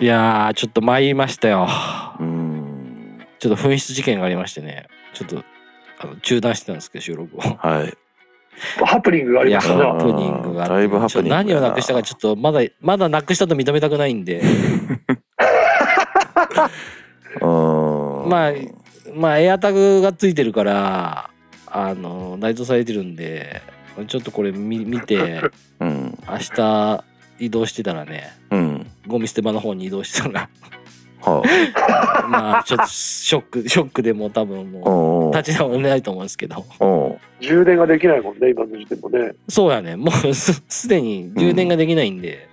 いやーちょっと参りましたよ。うん。ちょっと紛失事件がありましてね。ちょっとあの中断してたんですけど収録を。はい。ハプニングがありましたね。ハプニングがあ何をなくしたかちょっとまだまだなくしたと認めたくないんで。うん。まあまあエアタグがついてるからあの内蔵されてるんでちょっとこれ見見てうん。明日移動してたらね。うんゴミ捨て場の方に移動したらは まあちょっとショックショックでもう多分あもおう立ち直れないと思うんですけど。お充電ができないもんね、今の時点もね。そうやね。もうすすでに充電ができないんで、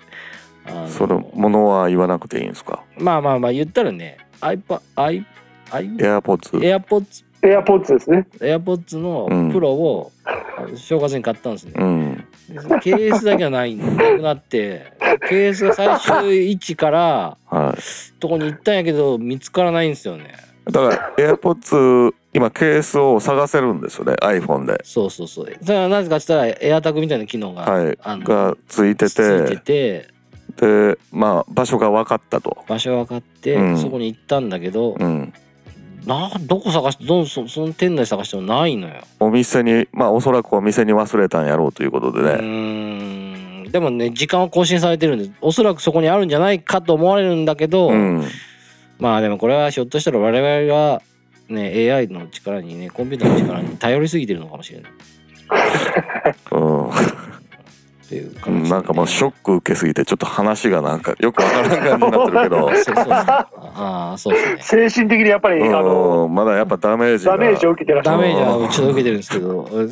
あのそれものは言わなくていいんですか？まあまあまあ言ったらね iPad i i エアポッツ AirPods エアポッツですね。AirPods のうんプロを、あの正月に買ったんですね、うんケースだけはないなくなってケースが最終位置からはい。とこに行ったんやけど見つからないんですよね。だからエアポッツ今ケースを探せるんですよね iPhone で。そうそうそう。それはなぜかって言ったら AirTag みたいな機能が、はい。あのがついてついてててでまあ場所が分かったと。場所分かって、うん。そこに行ったんだけど、うんなどこ探してどんそその店内探してもないのよ。お店にまあおそらくお店に忘れたんやろうということでうねーん。でもね時間は更新されてるんでおそらくそこにあるんじゃないかと思われるんだけど、うん。まあでもこれはひょっとしたら我々がね AI の力にねコンピューターの力に頼りすぎてるのかもしれない っていうう感じ。んなんかもうショック受けすぎてちょっと話がなんかよくわからない感じになってるけど。そうそうそう。ああそうですね。精神的にやっぱり、あの、うんまだやっぱダメージが。ダメージを受けてらっしゃる。ダメージはちょっと受けてるんですけどえ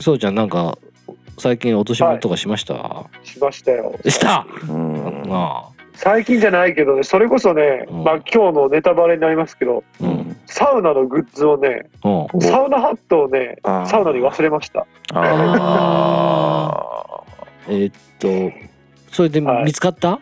そうちゃんなんか最近落とし物とかしました、しましたよ。した！うん。ああ。最近じゃないけどね、それこそね、うん。まあ今日のネタバレになりますけど、うん。サウナのグッズをね、うん。サウナハットをねサウナに忘れました。あえーっとそれではい。見つかった、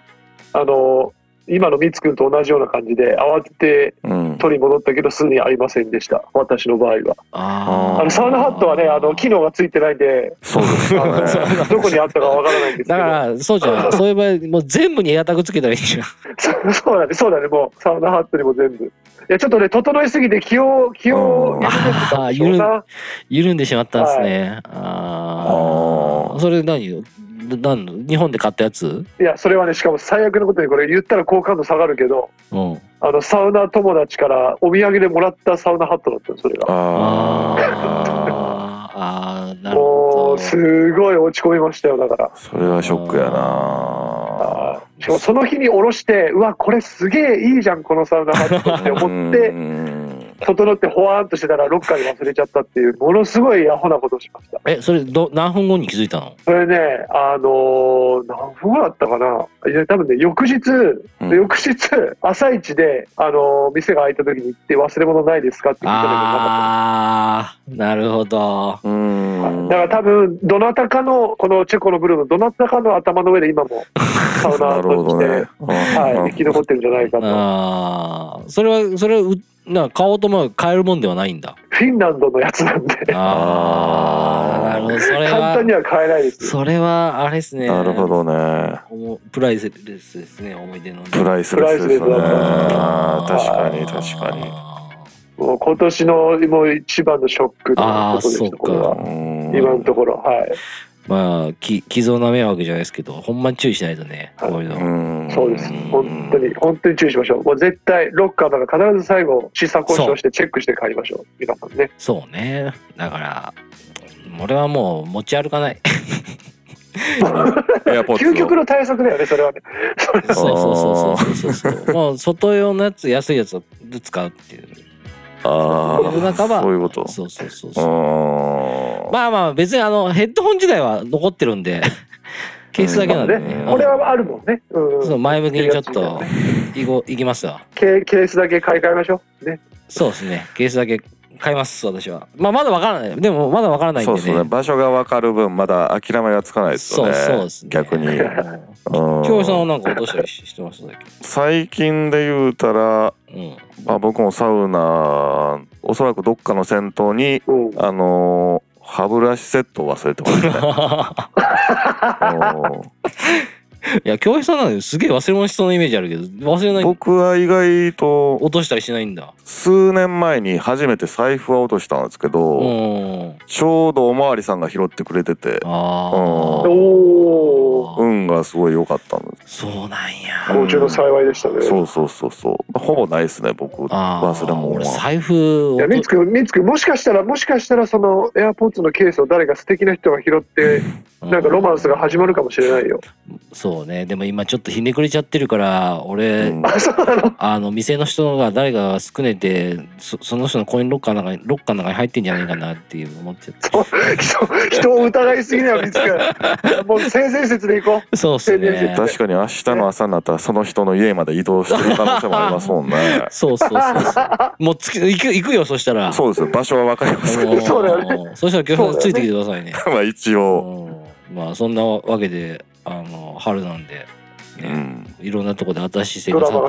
あの、今のみつくんと同じような感じで、慌てて取り戻ったけど、すぐにありませんでした。私の場合は。ああの、サウナハットはね、あの、機能がついてないんで、そうですよね。どこにあったかわからないんですけど。だからそうじゃんそういう場合もう全部にエアタグつけたらいいじゃん そうそうだね、そうだね、もう、サウナハットにも全部。いや、ちょっとね、整いすぎて気を、気を緩ん。で。緩んでしまったんですね、ああそれ何よ何の？日本で買ったやつ？いや、それはね、しかも最悪のことに、これ言ったら好感度下がるけど、うん。あの、サウナ友達からお土産でもらったサウナハットだったの、それが。ああなるほもどう、すごい落ち込みましたよ、だから。ーそれはショックやな。しかもその日に下ろして、うわ、これすげえいいじゃん、このサウナハットって思って、うん整ってほわーんとしてたら、ロッカーに忘れちゃったっていう、ものすごいアホなことをしました。えそれど何分後に気づいたの？それね、あのー何分後だったかな？いや、多分ね、翌日、うん。翌日、朝一で、あのー店が開いた時に行って、忘れ物ないですかって聞いたけどなかああなるほど。うん。だから多分、どなたかの、このチェコのブルーのどなたかの頭の上で今も、サウナとして、ね。はい、生き残ってるんじゃないかと。ああそれはそれはうな買おうと思えば買えるもんではないんだ。フィンランドのやつなんで、ああなるほど。それ簡は単には買えないです。よ。それはあれですね。なるほどね。おもプライスレスですね思い出のね。プライスレスですね。プライスレスだあー確かに確かに。もう今年のもう一番のショックのことでした、今のところ、はい。まあき寄贈な迷惑じゃないですけどほんまに注意しないとねはいこういうの、うんそうですうん。本当に、本当に注意しましょう。もう絶対、ロッカーだから必ず最後、試作交渉してチェックして帰りましょう。皆さんね。そうねだから俺はもう持ち歩かないエアポッツを究極の対策だよね、それはね。そうそうそうそうそうそうもう外用のやつ安いやつを使うっていうあ世の中は。あそういうこと。そうそうそうう。そうまあまあ別にあのヘッドホン自体は残ってるんで。ケースだけなんで。ねね、これはあるもんね。うん。そう前向きにちょっとね。いこいきますわ。ケケースだけ買い替えましょう。ね。そうですね。ケースだけ買います私は。まあまだわからない。でもまだわからないんそうでねですね。場所が分かる分まだ諦めがつかないですよね。そうそうですね。逆に。うん。京平さんはなんか落としたりししてますだけ最近で言うたら、うん。まあ、僕もサウナおそらくどっかの銭湯にうん。あのー歯ブラシセットを忘れてましたね。うんいや京平さんなんですげえ忘れ物しそうなイメージあるけど忘れない。僕は意外と落としたりしないんだ。数年前に初めて財布は落としたんですけど、うん。ちょうどおまわりさんが拾ってくれててああ、おー。運がすごい良かったんです。そうなんや。不幸中の幸いでしたね。そうそうそうそう。ほぼないですね僕。忘れ物は。俺財布いや、みつくん、みつくん、もしかしたら、もしかしたら、その、エアポッツのケースを誰か素敵な人が拾って、なんかロマンスが始まるかもしれないよ。そうね。でも今ちょっとひねくれちゃってるから俺、うん。あ、の？店の人が誰かが少ねてそその人のコインロッカーの中にロッカーの中に入ってんじゃないかなっていう思っちゃって。人人を疑いすぎだよ、みつくん。もう性善説でいこう。そうっすね。確かに明日の朝になったらその人の家まで移動してる可能性もありますもんね。そうそうそうそう。もうつき行く行くよそしたら。そうですよ。場所は分かりますけど。あのーそうだよそしたら京平さんついてきてくださいね。まあ一応。うん。まあそんなわけであの春なんで、ねうんいろんなところで新しい生活が。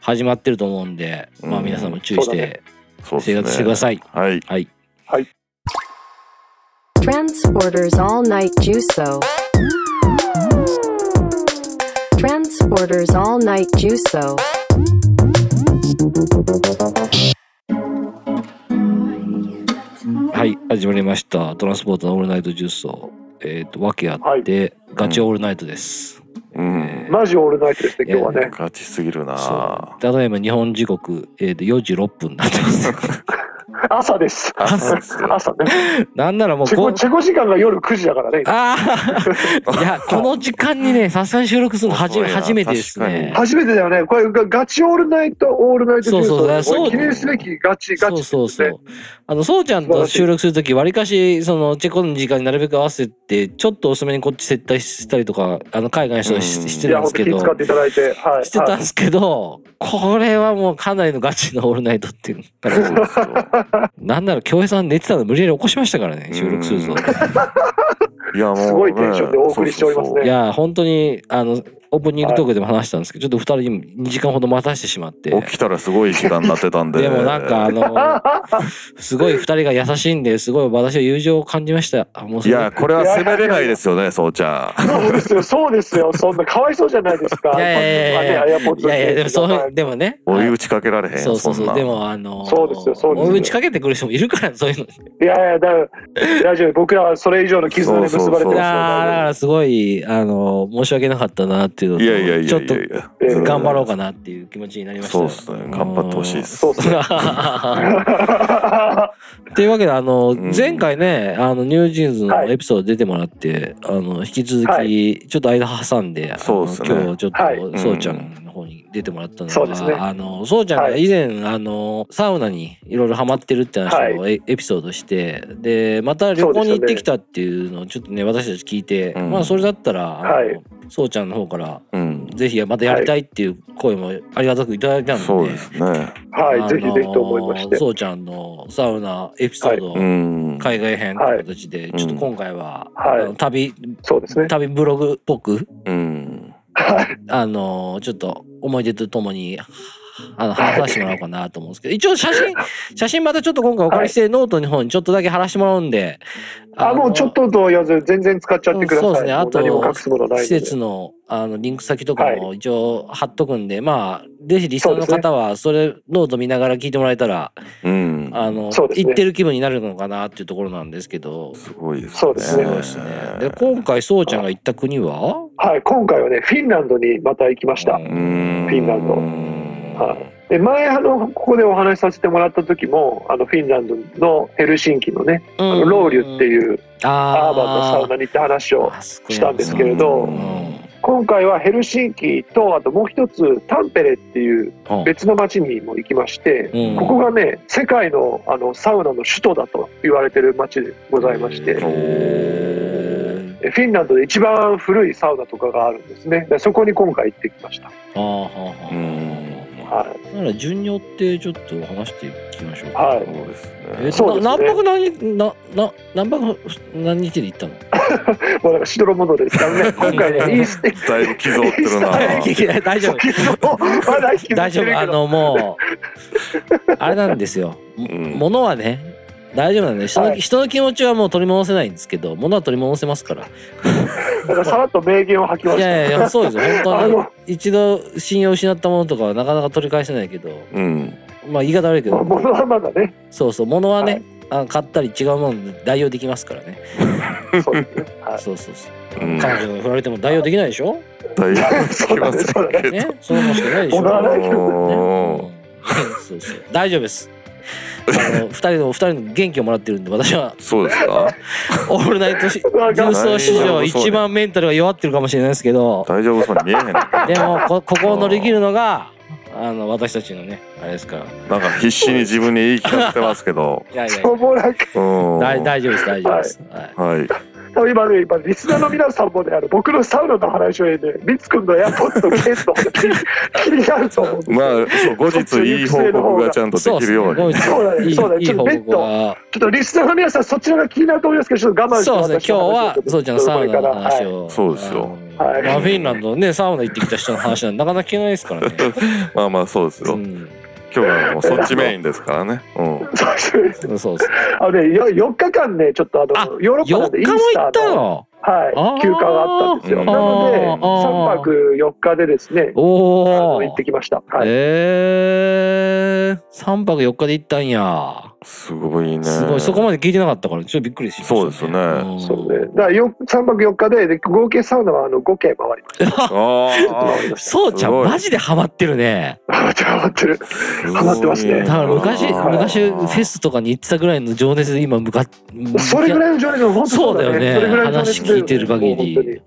始まってると思うんで、まあうん皆さんも注意して生活してください。はいはい。Transporters All Night Juso. Transporters All Night Juso. はい、始まりました。トランスポートのオールナイトジュースを、えっ、と、訳あって、ガチオールナイトです。うんマジオールナイトですね、今日はね。ガチすぎるな。ただいま日本時刻、えっ、と、4時6分になってます。朝です。朝ですよ朝ね。なんならもうこチェコ、チェコ時間が夜9時だからね。ああいや、この時間にね、さすがに収録するのはじ初めてですね。初めてだよね。これがガチオールナイト、オールナイトそうそうそう記念すべきガチ、ガそうチ。そうそう。あの、そうちゃんと収録するとき、わりかし、その、チェコの時間になるべく合わせて、ちょっと遅めにこっち接待したりとか、あの、海外の人がしてるんですけど、使っていただいて。はい。はいしてたんですけど、これはもうかなりのガチのオールナイトっていう形でそうですよ なんなら京平さん寝てたの無理やり起こしましたからね、収録するぞ。いやもうね。すごいテンションでお送りしておりますね。そうそういや、本当に、あの、オープニングトークでも話したんですけど、ちょっと二人に2時間ほど待たしてしまって。起きたらすごい時間になってたんででもなんかあの、すごい二人が優しいんで、すごい私は友情を感じました。いやこれは責めれないですよねそうちゃんそうですよ、そうですよ。そんなかわいそうじゃないですか。いやいやいやいやいやいや、でもそう、はいでもね。追い打ちかけられへんそうそうそう。でもあの、そうですよそうですよ追い打ちかけてくる人もいるから、そういうの。いいやいや、だ大丈夫。僕らはそれ以上の絆で結ばれてそうそうそうますやーだからすごい、あの、申し訳なかったなっていうのと、いやいやちょっと頑張ろうかなっていう気持ちになりましたよ。そうですね。頑張ってほしいです。そうですね。というわけで、あの、ん。前回ね、あの、ニュージーンズのはいエピソード出てもらって、あの、引き続はき、ちょっと間挟んで、そうですね。今日ちょっはい。と、そうちゃん。の方に出てもらったのそうですね。が、あの、そうちゃんが以前、あの、サウナにいろいろハマってるって話をはエエピソードして、で、また旅行に行ってきたっていうのをちょっとね、私たち聞いて、うん。まあ、それだったら、あのはいそうちゃんの方から、うん。ぜひまたやりたいっていう声もありがたくいただいたんで、そうですね。はい、ぜひぜひと思いまして。そうちゃんのサウナエピソード、うん。海外編という形で、い。ちょっと今回は、はいあの旅そうですね。旅ブログっぽくうん。はい。あのちょっと思い出とともにあの話させてもらおうかなと思うんですけど一応写真 写真またちょっと今回お借りして、ノートの方にちょっとだけ貼らせてもらうんであ、のもうちょっとと言わず、全然使っちゃってください。そうですね。あと施、施設のあのリンク先とかもは一応貼っとくんで、まあぜひリスナーの方はそれノート見ながら聞いてもらえたらうん。あの、そうですね。行ってる気分になるのかなっていうところなんですけど。すごいですね。そうですねすね。で、今回、そうちゃんが行った国は？はい、今回はね、フィンランドにまた行きました。うん。フィンランドはい。で前あのここでお話しさせてもらった時もあのフィンランドのヘルシンキのね、あのロウリュってういうアーバンのサウナに行って話をしたんですけれどうん今回はヘルシンキとあともう一つタンペレっていう別の町にも行きまして、うん。ここがね世界のあのサウナの首都だと言われてる町でございまして、へフィンランドで一番古いサウナとかがあるんですね。でそこに今回行ってきました、ーあーはあははい、だから順によってちょっと話していきましょうか。はい。そうですえねそうですね。な何泊何日なな何泊何日で行ったの？もうなんかしどろもですからね今回ねイーステだいぶってるな。大丈夫。大丈夫。あのもうあれなんですよ。ん。ものはね大丈夫なんで人の,、はい。人の気持ちはもう取り戻せないんですけど物は取り戻せますから。なんかさらっと名言を吐きました。いやいやそうですよ。本あ当に。の。一度信用を失ったものとかはなかなか取り返せないけどうん。まあ言い方悪いけど。ものはまだね。そうそう。物はね、はい。あ買ったり違うもので代用できますからね。そうですね。はい。そうそうそう。うん。彼女が振られても代用できないでしょ？大丈そうだねそうだね。ねそうもしかないでしょ。ね。そうそう。大丈夫ですあの二人のお二人の元気をもらってるんで私は。そうですか？オールナイトし重曹史上一番メンタルが弱ってるかもしれないですけど。大丈夫そうに見えへんねでもこここを乗り切るのがあの私たちのねあれですから。なんか必死に自分に言い聞かせてますけど。いやいや。しょうん。大大丈夫です大丈夫です、はい。はい。今ね、今、リスナーの皆さんもね、あの僕のサウナの話をね、ミツ君のエアポッドケースの話気になると思う。んですよまあ、そう、後日いい報告がちゃんとできるように。そうだね。そうだね。いい報ちょっとベッド告はちょっとリスナーの皆さん、そちらが気になると思いますけど、ちょっと我慢してそうですね。今日はそうちゃんのサウナの話を。をそうですよ。はい。まあフィンランドのねサウナ行ってきた人の話なんてなかなか聞けないですからね。まあまあ、そうですよ。うん今日はもうそっちメインですからね。うん。そうですそうですあのね、よ4日間ね、ちょっとあのあヨーロッパなん4日もでイースタ行ったーの、はい、ー休暇があったんですよ。うんなので、あー3泊4日でですね、おお行ってきました。はい。ええ3泊4日で行ったんやすごいね。すごい。そこまで聞いてなかったからちょっとびっくりしました、そうですよねん。そうね。だからよ3泊4日でで、合計サウナはあの5軒回りまし ああ。そうちゃんマジでハマってるね。た。あ、ちょっと待ってる。ハマってますね。だから昔はい昔フェスとかに行ってたぐらいの情熱で今向かっそれぐらいの情熱、本当そうだよね。それぐらいの情熱話聞いてる限り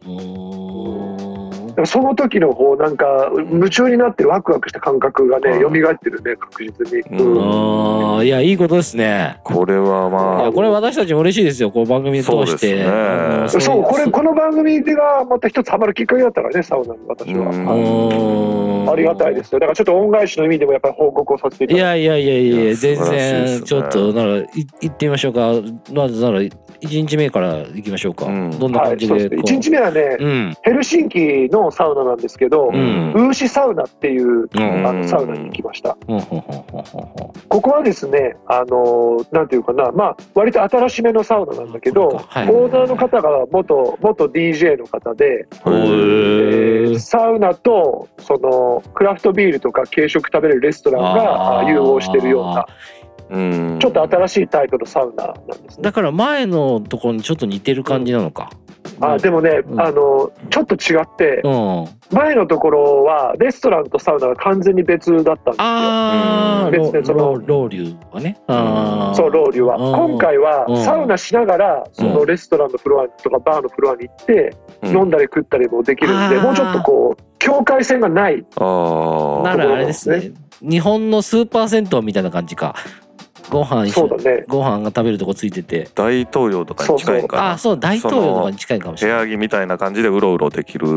その時のこうなんか夢中になってワクワクした感覚がねうん。蘇ってるね確実に、うん。いやいいことですね。これはいまやこれ私たちも嬉しいですよこう番組通して。そうですね。あのそうこれいこの番組でがまた一つハマるきっかけだったからねサウナに私は、ありがたいですよ。だからちょっと恩返しの意味でもやっぱり報告をさせていただいていやいやいやいやいや全然ちょっとならい行ってみましょうか。まずなら1日目から行きましょうか、うん。どんな感じでこうですね。1日目はね、うん。ヘルシンキのサウナなんですけど、うん。ウーシサウナっていううん。あのサウナに行きました。ほんここはですね、あのなんていうかな、まあ、割と新しめのサウナなんだけど、はい。オーナーの方が元元 DJ の方で、えー。サウナとそのクラフトビールとか軽食食べれるレストランが融合してるような、うん。ちょっと新しいタイプのサウナなんですね。だから前のところにちょっと似てる感じなのか、あでもね、うん。あのちょっと違ってうん。前のところはレストランとサウナが完全に別だったんですよ。ああ、うん。別にそのロロウリュはね。そうロウリュは。うん。今回はうん。サウナしながらそのレストランのフロアとかバーのフロアに行って飲んだり食ったりもできるんでもうちょっとこう境界線がない。ああ。ならあれですね。日本のスーパー銭湯みたいな感じか。ご飯そうだねご飯が食べるとこついてて。大統領とかに近いんかな。ああ、そう、大統領とかに近いかもし部れない。屋着みたいな感じでうろうろできる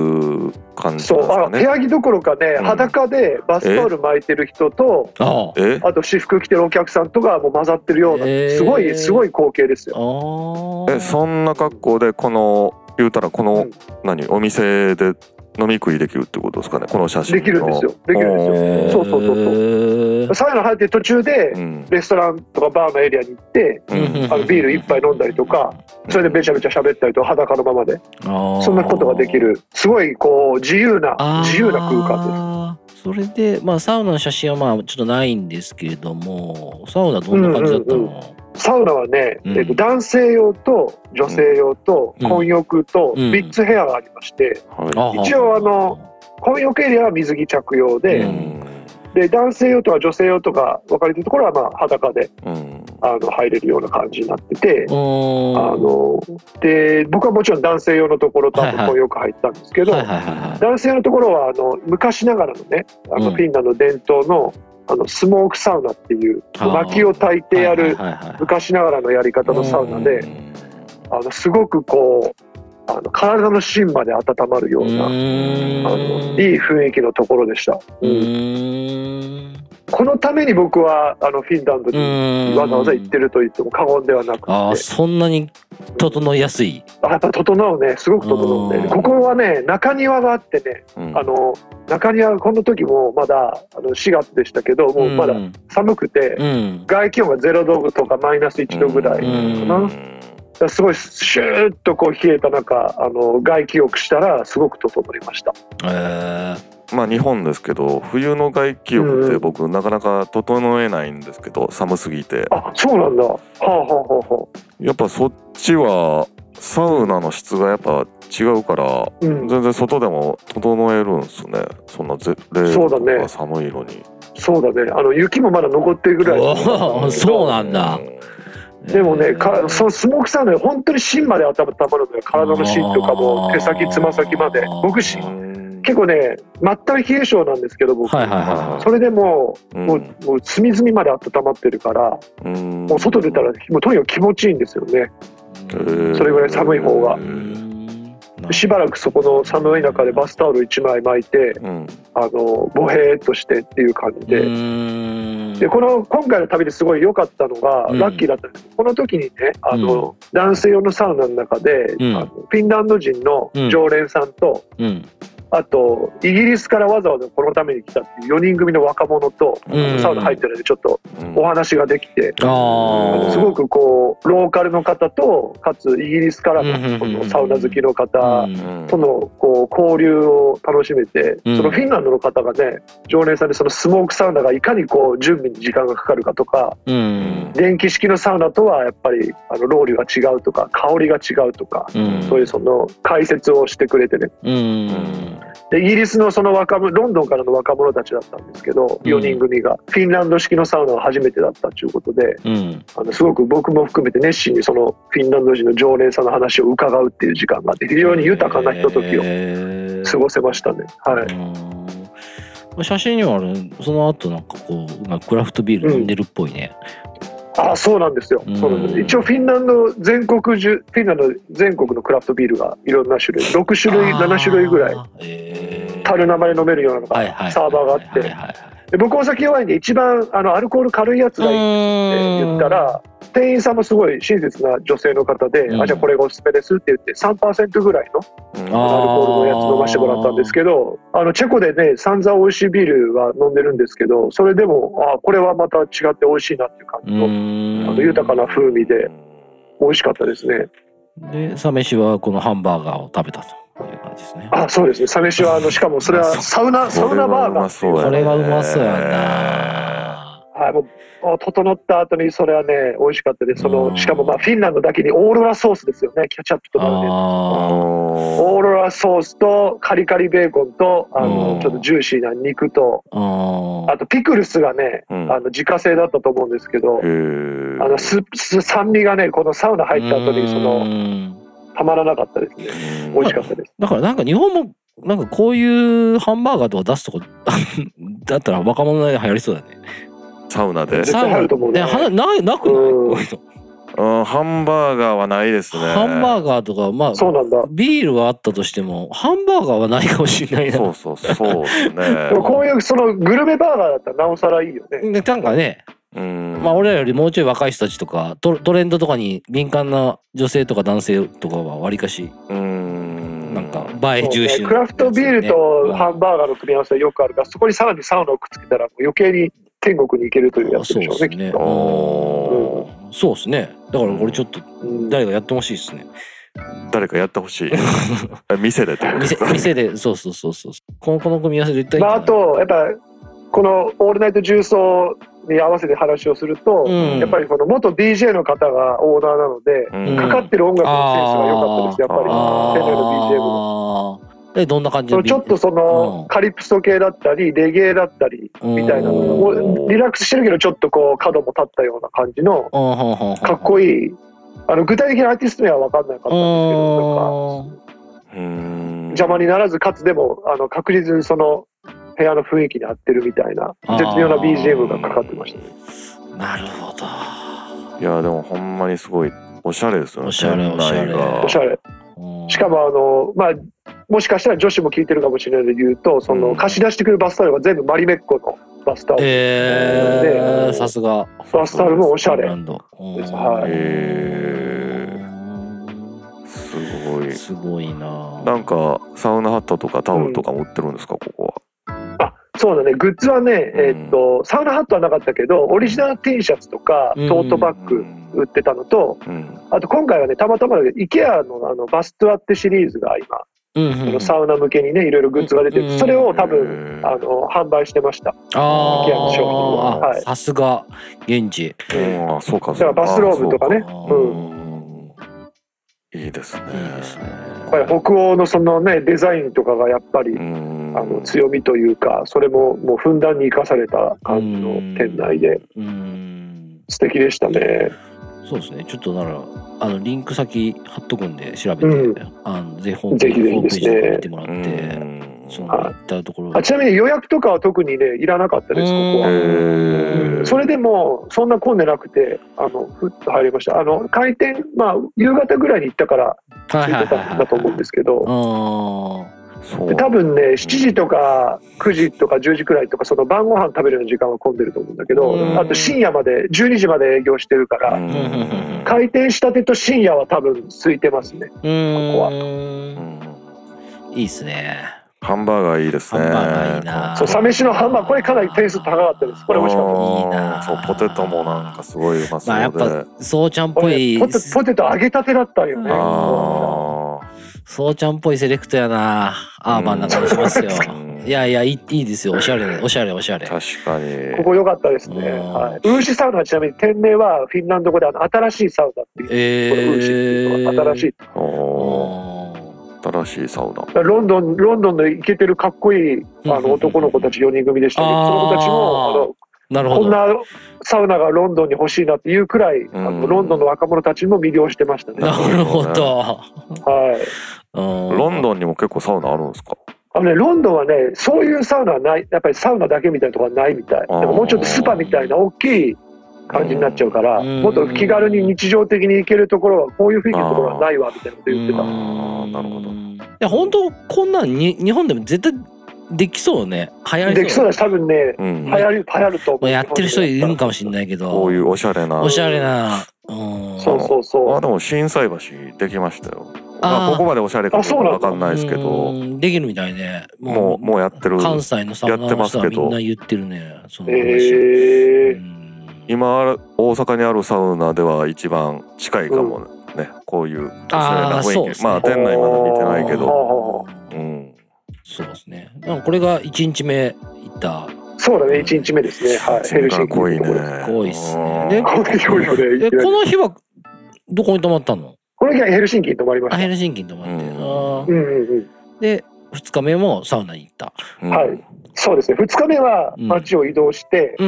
感じそうあなんですかね。部屋着どころかねうん裸でバスタオル巻いてる人とあえ？あと私服着てるお客さんとかもう混ざってるようなすごいすごい光景ですあ。よ。ああ。えそんな格好でこの言うたらこの、うん何？お店で飲み食いできるってことですかね？この写真の。できるんですよ。できるんですよ。そうそうそうそうそサウナ入ってる途中でうん。レストランとかバーのエリアに行ってうん。あのビール一杯飲んだりとかそれでべちゃべちゃ喋ったりとか裸のままで。そそんなことができ。る。すごいこう自由な自由な空間です。それで、まあ、サウナの写真はまあちょっとないんですけれども、サウナどんな感じだったの、うんうんサウナはね、うん。えっと、男性用と女性用とうん。混浴とうん。3つ部屋がありまして、は一応あの混浴エリアは水着着用い、で,、うん。で男性用とか女性用とか分かれてるところはまあ裸でうん。あの入れるような感じになってて。うー。んあので僕はもちろん男性用のところとあと混浴入ったんですけど。男性のところはあの昔ながらのねあうん。のフィンランドの伝統のあのスモークサウナっていう薪を焚いてやる昔ながらのやり方のサウナであのすごくこうあの体の芯まで温まるようなあのいい雰囲気のところでした。うんこのために僕はあのフィンランドうにーん。わざわざ行ってると言っても過言ではなくて。ああそんなに整いやすい。あやっぱ整うね。すごく整うん。ここはね中庭があってねうん。あの中庭この時もまだあの4月でしたけどもうまだうん寒くてうん。外気温が0度とかマイナス1度ぐらいかうん。な。すごいシューッとこう冷えた中あの外気浴したらすごく整いました。えまあ日本ですけど冬の外気浴って僕なかなか整えないんですけど寒すぎてあそうなんだ。はあはあはあはあ。やっぱそっちはサウナの質がやっぱ違うからうん、全然外でも整えるんすねそんなぜ0そうだね度とか寒いのにそうだね。あの雪もまだ残ってるぐらい。そうなんだうんでもね、かそのスモークサウナで本当に芯まで温まるのよ。体の芯とかも手先、つま先まで。僕しうん結構ね、末端冷え性なんですけど、僕。はいはいはいそれでもうん。もう、もう隅々まで温まってるから、うん。もう外出たら、もうとにかく気持ちいいんですよね。ーそれぐらい寒い方が。うん。しばらくそこの寒い中でバスタオル1枚巻いて、うん。あの、ボヘーっとしてっていう感じで。うん。で、この、今回の旅ですごい良かったのが、うん。ラッキーだったんです。けど、この時にね、あの、男性用のサウナの中で、うん。あのフィンランド人の常連さんと、うんあと、イギリスからわざわざこのために来たっていう4人組の若者と、うん。サウナ入ってるのでちょっとうん。お話ができて、すごくこう、ローカルの方と、かつイギリスからのこのサウナ好きの方、うん。とのこう交流を楽しめて、うん。そのフィンランドの方がね常連さんでそのスモークサウナがいかにこう準備に時間がかかるかとかうん。電気式のサウナとはやっぱりあのロウリュが違うとか香りが違うとか、うん。そういうその解説をしてくれてね。うんでイギリスのその若者ロンドンからの若者たちだったんですけど4人組が。フィンランド式のサウナが初めてだったということでうん。あのすごく僕も含めて熱心にそのフィンランド人の常連さんの話を伺うっていう時間があって非常に豊かなひとときを過ごせましたね。はい。うん写真にはあるその後なんかこうクラフトビール飲んでるっぽいね、あそうなんですよ、うん。そうなんです。一応フィンランド全国中フィンランド全国のクラフトビールがいろんな種類6種類あー。7種類ぐらいえー。樽生で飲めるようなのがサーバーがあって僕お酒弱いんで一番あのアルコール軽いやつがいいって言ったら店員さんもすごい親切な女性の方で、うん。あじゃあこれがおすすめですって言って3%ぐらいのうん。アルコールのやつ飲ませてもらったんですけどあのチェコでね散々美味しいビールは飲んでるんですけどそれでもあこれはまた違って美味しいなっていう感じの,、うん。あの豊かな風味で美味しかったですね。でサ飯はこのハンバーガーを食べたという感じですね。あそうですね。サ飯はあのしかもそれはサウナサウナバーガー。っていうここれはうまそうやなはい、もう整った後にそれはね美味しかったです。そうん。のしかもまあフィンランドだけにオーロラソースですよね。ケチャップとかで。あオーロラソースとカリカリベーコンとあうん。のちょっとジューシーな肉とー。ああとピクルスがね、うん。あの自家製だったと思うんですけどあの酸味がねこのサウナ入った後にそののたまらなかったですね。うん。美味しかったです。だからなんか日本もなんかこういうハンバーガーとか出すとこ だったら若者で流行りそうだね。サウナで？絶対入ると思うね。ねはななくない？うん。こういうの。うんハンバーガーはないですね。ハンバーガーとかまあそうなんだ。ビールはあったとしてもハンバーガーはないかもしれないな。そうそうそうですね。でもこういうそのグルメバーガーだったらなおさらいいよね。でなんかね、うん。まあ俺らよりもうちょい若い人たちとかトトレンドとかに敏感な女性とか男性とかはわりかしうん。なんか映え重視ねクラフトビールとハンバーガーの組み合わせはよくあるからそこにさらにサウナをくっつけたら余計に天国に行けるというやつそうでしょうですね。ねきっそうですね。だから俺ちょっとうん。誰かやってほしいですね。誰かやってほしい。店で。ってことです店か店でそうそうそうそう。このこの組み合わせ絶対いい？まあ、あとやっぱこの「オールナイト重曹」に合わせて話をすると、うん。やっぱりこの元 DJ の方がオーナーなので、うん。かかってる音楽のセンスが良かったですやっぱり。あー店内の。あー。でどんな感じちょっとそのうん。カリプソ系だったりレゲエだったりみたいなのもうリラックスしてるけどちょっとこう角も立ったような感じのかっこいい。あの具体的なアーティスト名は分かんなかったんですけどなんか。うん。邪魔にならずかつでもあの確実にその部屋の雰囲気に合ってるみたいな絶妙な BGM がかかってましたね。なるほどいやでもほんまにすごいおしゃれですよねおしゃれおしゃれがおしゃれしかもあのまあもしかしたら女子も聞いてるかもしれないので言うとそのうん貸し出してくるバスタオルが全部マリメッコのバスタオル。えー、さすが。バスタオルもおしゃれ。ですはいへすごい。すごいな。なんかサウナハットとかタオルとかも売ってるんですか、ここは。そうだね、グッズはね、えーっと、サウナハットはなかったけど、オリジナル T シャツとか、うんトートバッグ売ってたのと、うん。あと今回はね、たまたまだけど、IKEA のあのバストゥアってシリーズが今、うんうんそのサウナ向けにね、いろいろグッズが出てうんる。それを多分、あの、販売してました。あ IKEA の商品あ、はいさすが現地。うん、あ、そうか、だからバスローブとかねうんうん。いいですね。いいですね。やっぱり北欧のそのね、デザインとかがやっぱり、うん。あの強みというか、それももうふんだんに生かされた感じの店内でうん。素敵でしたね。そうですね。ちょっとなら、あの、リンク先貼っとくんで調べて、うんあのぜひホームページぜひぜひですねホームページとか見てもらっうて、んそのはい行ったところあちなみに予約とかは特にね、いらなかったです、ここうんは。それでも、そんな混んでなくて、あの、ふっと入りました。あの、開店、まあ、夕方ぐらいに行ったから、はいてはいはい。たんだと思うんですけど、あそうで多分ね、7時とか9時とか10時くらいとか、その晩ご飯食べるような時間は混んでると思うんだけどうん、あと深夜まで、12時まで営業してるから、うん開店したてと深夜は多分空いてますね。ここはいいっすね。ハンバーガーいいですね。ハンバーガーいいなそう、サ飯のハンバーグ、これかなり点数高かったです。これ美味しかったです。いいなそう、ポテトもなんかすごいうまそうで。まあやっぱ、そうちゃんっぽいね、ポテポテト揚げたてだったよね。あそうちゃんっぽいセレクトやな。アーバンな感じしますようん。いやいや、いいいいですよ。おしゃれ、おしゃれ、おしゃれ。ー確かに。ここ良かったですね。うんはい。ウーシサウナはちなみに店名はフィンランド語であの新しいサウナっていう。えこれウーシっていうのは新しい。新しいサウナ。ロンドン、ロンドンのイケてるかっこいいあうんの男の子たち4人組でしたけど、あーその子たちもあのなるほど。こんなサウナがロンドンに欲しいなっていうくらい、あうんのロンドンの若者たちも魅了してましたね。なるほど。はい。ロロンドンにも結構サウナあるんですか？あのね、ロンドンはね、そういうサウナはない、やっぱりサウナだけみたいなところはないみたい。でももうちょっとスパみたいな大きい感じになっちゃうから、うんもっと気軽に日常的に行けるところは、こういう雰囲気のところはないわみたいなこと言ってた。あーなるほどいや、本当こんなんに日本でも絶対できそうね。流行りそう。できそうだし、多分ね、うん流。行る、流行ると思う。まあやってる人いるんかもしれないけど。こういうおしゃれな。おしゃれな。うん。そうそうそう。あでも心斎橋できましたよ。あーまあここまでおしゃれかあそうなんだわかんないですけど、うんできるみたいね。もうもうやってる。関西のサウナの人はみんな言ってるね。その話。えー、うん今大阪にあるサウナでは一番近いかもね。こういうおしゃれな雰囲気。あーそうですねまあ店内まで見てないけど。ど。うん。そうですね。だからこれが1日目行った。そうだね、1日目ですね。はい。ヘルシンキ濃いね。濃いっすねうんでこの日はどこに泊まったの？この日はヘルシンキに泊まりまあ、した。ヘルシンキに泊まって。うん。で、2日目もサウナに行った。うんはい。そうですね。2日目はうん街を移動して。あ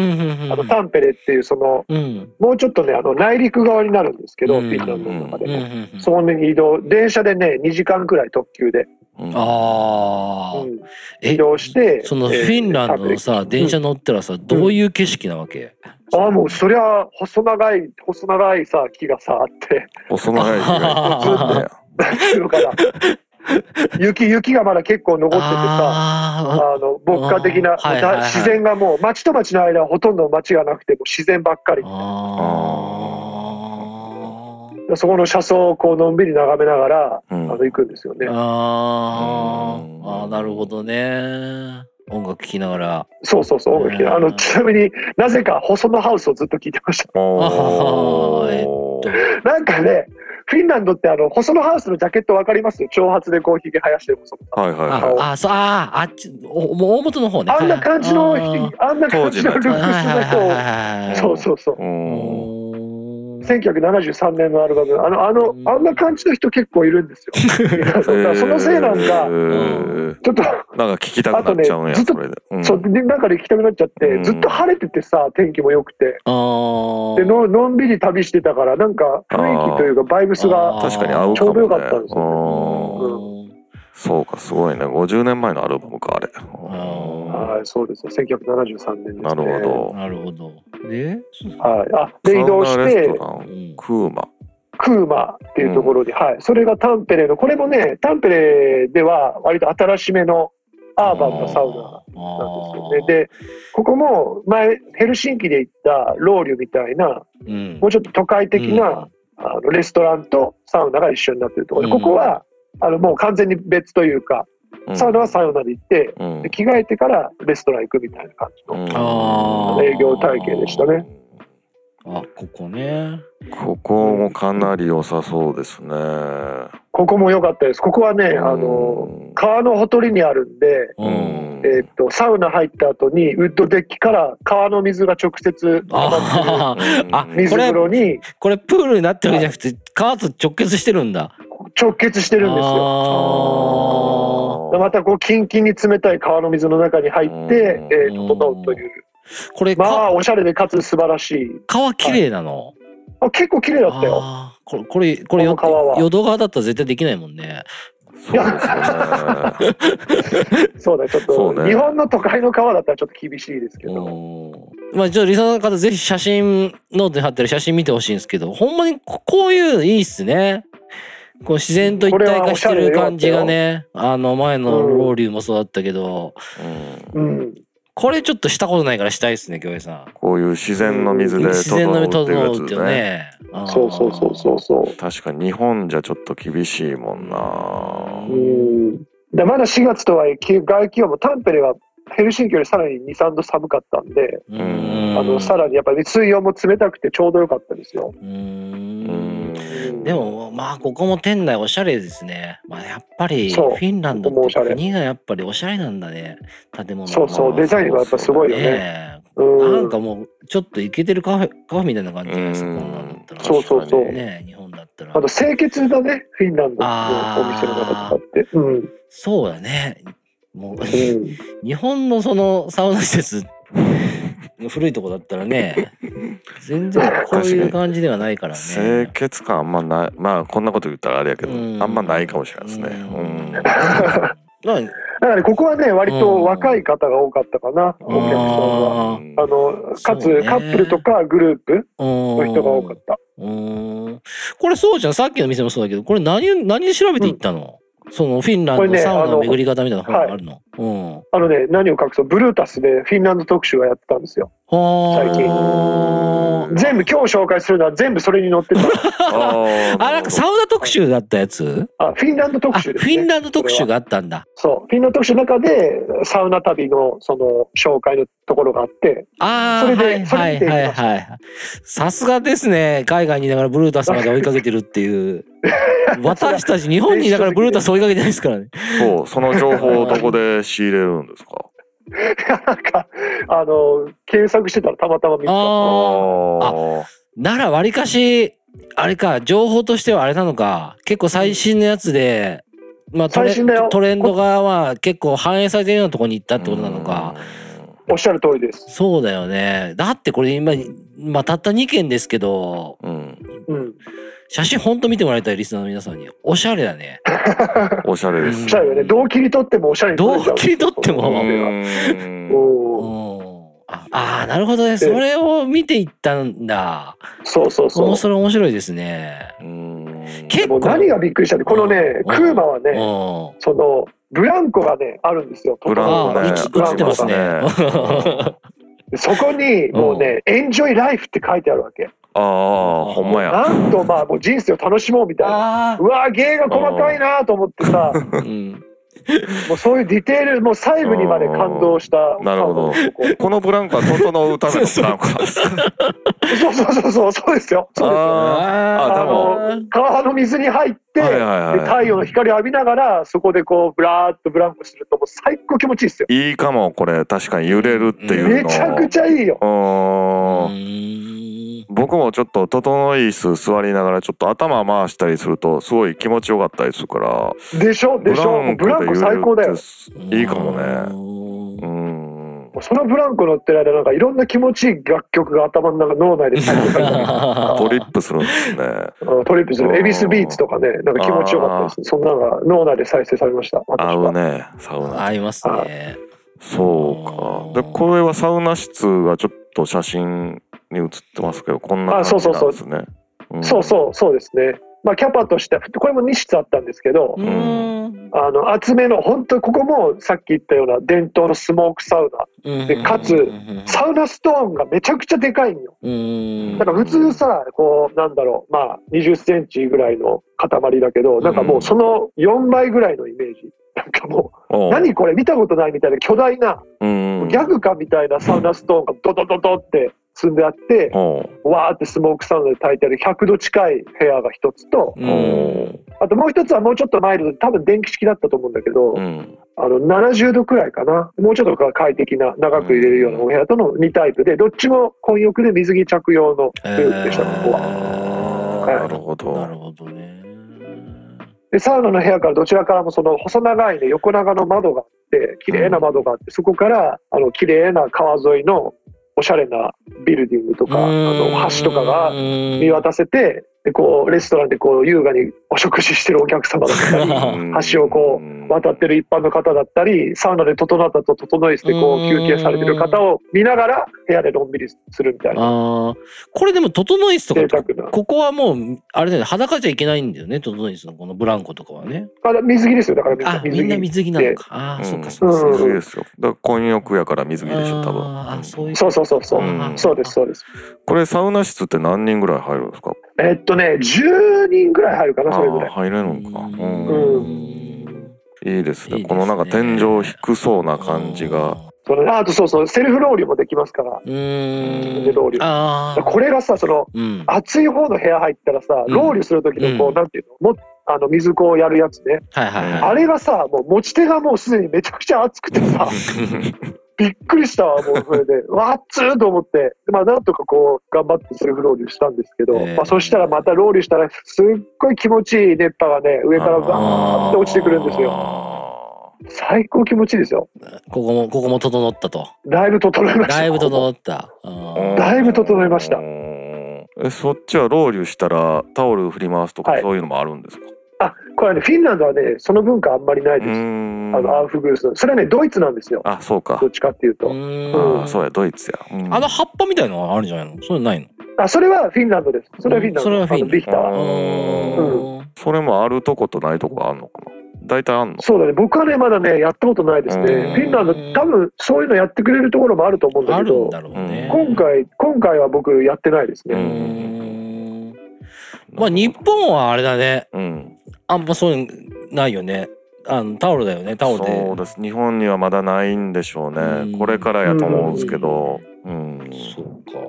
のタンペレっていうそのうん。もうちょっとねあの内陸側になるんですけど、うんフィンランドの中でそこに移動電車でね2時間くらい特急で、うん。ああう。ん。え移、動してそのフえーィンランドのさ、電車乗ったらさ、どういう景色なわけ？ああもうそりゃ細長い細長いさ木がさあって。細長い日がいっぱいねっていうのかな雪雪がまだ結構残っててさああの牧歌的な、はいはいはい。自然がもう町と町の間はほとんど町がなくてもう自然ばっかり。ーあー。そこの車窓をこうのんびり眺めながら、うんあの行くんですよね。あーうんあー、なるほどね。音楽聴きながら。そうそうそう、音楽聴きうんあの、ちなみになぜか細野ハウスをずっと聴いてました。えっーなんかね、フィンランドってあの、細野ハウスのジャケットわかります？長髪でこう髭生やしてる細野。はいはいはい。あ、あ、そう、あー、あっち、おもう大元の方ね。あんな感じの、あんな感じのルックスはいはいはいはいのそうそうそう。うんう1973年のアルバム、あの、あの、あんな感じの人結構いるんですよ。そのせいなんえか、ーちょっと、なんか聞きたくなっちゃうんや、それで。うんそう、で、中で行きたくなっちゃって、うんずっと晴れててさ、天気も良くて。での、のんびり旅してたから、なんか雰囲気というか、バイブスが、確かに合うかもね。ちょうどよかったんですよねうんそうか、すごいね。50年前のアルバムか、あれ。はい、そうですよ。1973年です、ね。なるほど。なるほど。で、はい。あ、で、移動してクーマ。クーマっていうところに、はい。それがタンペレの、これもね、タンペレでは割と新しめのアーバンなサウナなんですよね。で、ここも前、ヘルシンキで行ったロウリュみたいな、うんもうちょっと都会的な、あのレストランとサウナが一緒になってるところで、うんここはあのもう完全に別というか、うんサウナはサウナで行って、うんで着替えてからレストラン行くみたいな感じの。営業体系でしたね。あここねここもかなり良さそうですね。ここも良かったです。ここはね、あの、川のほとりにあるんで、ううんん。えーっと、サウナ入った後に、ウッドデッキから川の水が直接あ水風呂にこれプールになってるわけじゃなくて川と直結してるんだ直結してるんですよ。あまたこう、キンキンに冷たい川の水の中に入って、うん。えー、整うという。ーこれまあ、かおしゃれでかつ素晴らしい。川綺麗なの？あ結構綺麗だったよ。これこれこれ淀川だったら絶対できないもんね。そう だ、ちょっと、ね。日本の都会の川だったらちょっと厳しいですけど。うん。まあちょっとリスナーの方ぜひ写真ノートに貼ってる写真見てほしいんですけどほんまにここういうのいいっすねこう自然と一体化してる感じがねあの前のロウリュもそうだったけど、うんうん。これちょっとしたことないからしたいっすね京平さんこういう自然の水で自然の目整うっていうや整うっていうつね。そうそうそうそうそう。確かに日本じゃちょっと厳しいもんな。うんでまだ4月とはいえき外気温もタンペレはヘルシンキよりさらに23度寒かったんで、んんあのさらにやっぱり水温も冷たくてちょうどよかったですよ。でもまあここも店内おしゃれですね。まあやっぱりフィンランドってここもおしゃれ国がやっぱりおしゃれなんだね建物そうそう、まあデザインはやっぱすごいよね。ねえうんなんかもうちょっとイケてるカフェカフェみたいな感じですかうんこんなんだったら。そうそうそうねえ日本だったらあ。と清潔だね、フィンランドのお店の方とかって。うん。うん。そうだね。もう 日本のそのサウナ施設古いとこだったらね全然こういう感じではないからね。清潔感あんまない。まあこんなこと言ったらあれやけど、うん。あんまないかもしれないですね。ううん。だからね、ここはね、割と若い方が多かったかな、お客さんは。ああの、かつ、カップルとかグループーの人が多かった。うーん。これそうじゃん。さっきの店もそうだけどこれ何何で調べていったの、そのフィンランドのサウナあのの巡り方みたいな本があるの、うんあのね、何を隠そう、ブルータスでフィンランド特集がやってたんですよ。は最近全部、今日紹介するのは全部それに載ってた。ああなんかサウナ特集だったやつ？あ、フィンランド特集です、ね。ィンランド特集があったんだそう。フィンランド特集の中で、サウナ旅のその紹介のところがあって、ああそれではいはいはいさすがですね海外にいながらブルータスまで追いかけてるっていう。私たち日本にいながらブルータス追いかけてないですからね。そう、その情報をどこで仕入れるんですか？なんか、あの、検索してたらたまたま見つかっあああならわりかしあれか情報としてはあれなのか結構最新のやつで、まあ、トレンドがまあ結構反映されてるようなところに行ったってことなのか。た。おっしゃる通りです。そうだよね。だってこれ今、まあ、たった2件ですけどうん。うん。写真ほんと見てもらいたいリスナーの皆さんに。おしゃれだね。おしゃれです。おし。ゃれよね。どう切り取ってもおしゃれどう。切り取っても。ああーなるほどね。それを見ていったんだ。そうそうそう。それ面白いですね。うん。結構。何がびっくりしたって、このね、うん。クーマはうん。ね、その、ブランコがね、あるんですよ。ブランコね映映ってますねで そこに、もうね、エンジョイライフって書いてあるわけ。ああ、ほんまや。なんとまあ、もう人生を楽しもうみたいな。あうわー芸が細かいなと思ってさ、あうん もうそういうディテール、もう細部にまで感動した。なるほどここのブランコは整うためのブランコなんですか？そうそうそうそう、そうですよ。そうですよ。あああの、川の水に入って、はいはいはいで太陽の光を浴びながら、そこでこう、ブラーっとブランコすると、もう最高気持ちいいですよ。いいかも、これ。確かに揺れるっていうの。めちゃくちゃいいよ。僕もちょっと整い椅子座りながらちょっと頭回したりするとすごい気持ちよかったりするからでしょでしょブランコ最高だよ。いいかもねううんんそのブランコ乗ってる間、なんかいろんな気持ちいい楽曲が頭の中、脳内で再生されたり トリップするんですねうんトリップする。 EVISBEATS とかね、なんか気持ちよかったです。そんなのが脳内で再生されました。私合うは。ねサウナ合いますね。そうかでこれはサウナ室がちょっと写真に写ってますけどこんなあ感じそうそうそうなんですねんそうそう、そうですね。まあ、キャパとしては、これも2室あったんですけど、うーん。あの、厚めの、本当にここもさっき言ったような伝統のスモークサウナ。でかつサウナストーンがめちゃくちゃでかいんよ。うん。だから普通さ、こう、なんだろう、まあ、20センチぐらいの塊だけど、なんかもうその4倍ぐらいのイメージ。なんかもう、何これ？見たことないみたいな巨大な、うんギャグかみたいなサウナストーンがドドドドって積んであって、わーってスモークサウナで炊いてある100度近い部屋が一つと、うおん。あともう一つはもうちょっとマイルドで、多分電気式だったと思うんだけど、うんあの、70度くらいかな。もうちょっと快適な、長く入れるようなお部屋との2タイプで、どっちも混浴で水着着用のルールでした、ここは。はなるほどなるほどね。で、サウナの部屋からどちらからもその細長いね、横長の窓があって、綺麗な窓があって、そこから、あの、綺麗な川沿いのおしゃれなビルディングとか、あの、橋とかが見見渡せて、で、こう、レストランでこう、優雅にお食事してるお客様だったり、う ん橋をこう渡ってる一般の方だったり、サウナで整ったと整いしてこううん休憩されてる方を見ながら部屋でのんびりするみたいなああ、これでも、整いスとか、沢な。ここはもう、あれだよね、裸じゃいけないんだよね、整いスのこのブランコとかはね。あ水着ですよ、だからみんなあ、みんな着。水着なのか。ああ、そっかそっか。水着ですよだから混浴やから水着でしょ多分あーそういう。そうそうそうそう。そうです、そうです。これサウナ室って何人ぐらい入るんですかえっとね、10人ぐらい入るかな、それぐらい。入れるのかうんんいいですねいいですねこのなんか天井低そうな感じが。そのあとそうそう、セルフロウリュもできますから。うーん。でロウリュ。これがさ、その、うん。暑い方の部屋入ったらさ、うんロウリュする時のこう、うんなんていうの？もあの、水こうやるやつね。はいはいはい。あれがさ、もう持ち手がもうすでにめちゃくちゃ熱くてさ、びっくりしたわ、もうそれで。わっつーと思って。まあ、なんとかこう、頑張ってセルフロウリュしたんですけど、ええまあ、そしたらまたロウリュしたら、すっごい気持ちいい熱波がね、上からバーって落ちてくるんですよ。よ。最高気持ちいいですよ。ここも、ここも整ったと。だいぶ整いました。だいぶ整った。うんだいぶ整いましたえそっちはロウリュしたらタオル振り回すとかはいそういうのもあるんですか？あ、これはね、フィンランドはね、その文化あんまりないうです。んあの、アウフグースの。それはね、ドイツなんですよ。あそうかど。っちかっていうと。うあんーそうやドイツや。うんあの葉っぱみたいなのがあるんじゃないの？そういうのないの？あ、それはフィンランドです。それはフィンランド。それはフィンランドあのビヒタは。うんそれもあるとことないとこあるのかな？大体あんの？そうだね。僕はね、まだね、やったことないですね。うんフィンランド、多分そういうのやってくれるところもあると思うんだけど、あるんだろうね。今回、今回は僕やってないですうね。ん。まあ日本はあれだね。うん。あんまそういうのないよね。あのタオルだよね。タオルで。そうです。日本にはまだないんでしょううんね。これからやと思うんですけど。うん。そうか。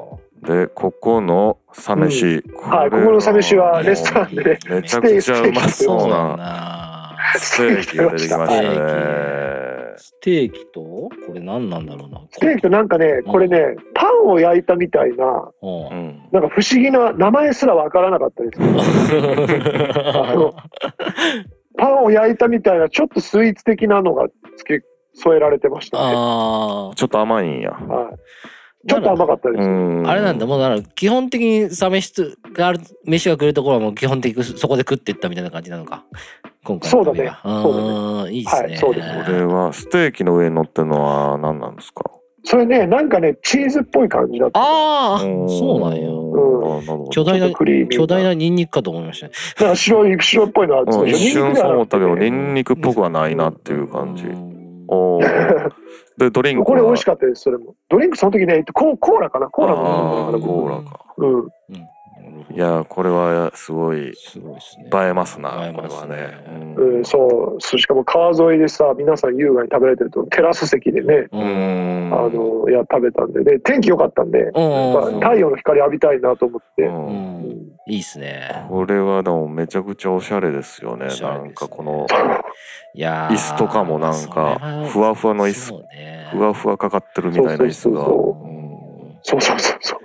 でここのサ飯。はい、ここのサ飯はレストランでね、めちゃくちゃうまそうな。ステーキが出てきましたね。ステーキと？これ何なんだろうな。ステーキとなんかね、これね、パンを焼いたみたいな、う。うんん。なんか不思議な名前すらわからなかったです。あのパンを焼いたみたいな、ちょっとスイーツ的なのが付け添えられてましたね。あちょっと甘いんや。はい、ちょっと甘かったです。うんあ。あれなんだ、もうだから基本的にサメ室がある、飯が来るところはもう基本的にそこで食っていったみたいな感じなのか。今回。そうだねうんいいですね。はいそうですこれはステーキの上に乗ってるのは何なんですか？それね、なんかね、チーズっぽい感じだった。ああ、そうなんや。うん。あなるほど巨大な巨大なニンニクかと思いましたね。なんか白い、白っぽいのはうん一瞬そう思ったけど、ニニンニクっぽくはないなっていう感じう。んおー で、ドリンクはこれ美味しかったです、それも。ドリンクその時ね、コーコーラかな？コーラあのーコーラか。うん。いやー、これはすごいすごいですね。映えますな、これはね。うん、そう。そうしかも川沿いでさ、皆さん優雅に食べられてると、テラス席でね、う。うんん。あの、いや、食べたんでね、天気良かったんで、うんまあ太陽の光浴びたいなと思って。いいっすね。これはでもめちゃくちゃおしゃれですよね。ねなんかこのいやー椅子とかもなんかふわふわの椅子ねふわふわかかってるみたいな椅子が。そうそうそうそうそうそうそう。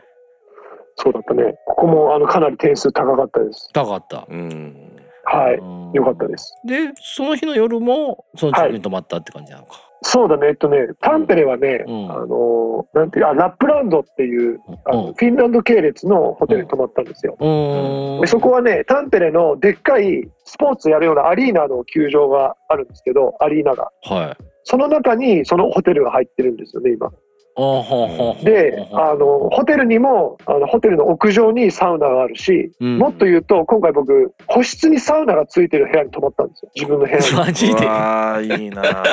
そうだったね。ここもあのかなり点数高かったです。高かった。うん。はい。うん良かったです。で、その日の夜も、その近くに泊まったって感じなのか。そうだね。えっとね、タンペレはね、うんあの、なんていう、あ、ラップランドっていう、あのうんフィンランド系列のホテルに泊まったんですよ。うーん。でそこはね、タンペレのでっかいスポーツやるようなアリーナの球場があるんですけど、アリーナが。はい。その中にそのホテルが入ってるんですよね、今。で、あの、ホテルにも、あの、ホテルの屋上にサウナがあるし、うんもっと言うと、今回僕、個室にサウナがついてる部屋に泊まったんですよ。自分の部屋に。マジで？わあいいな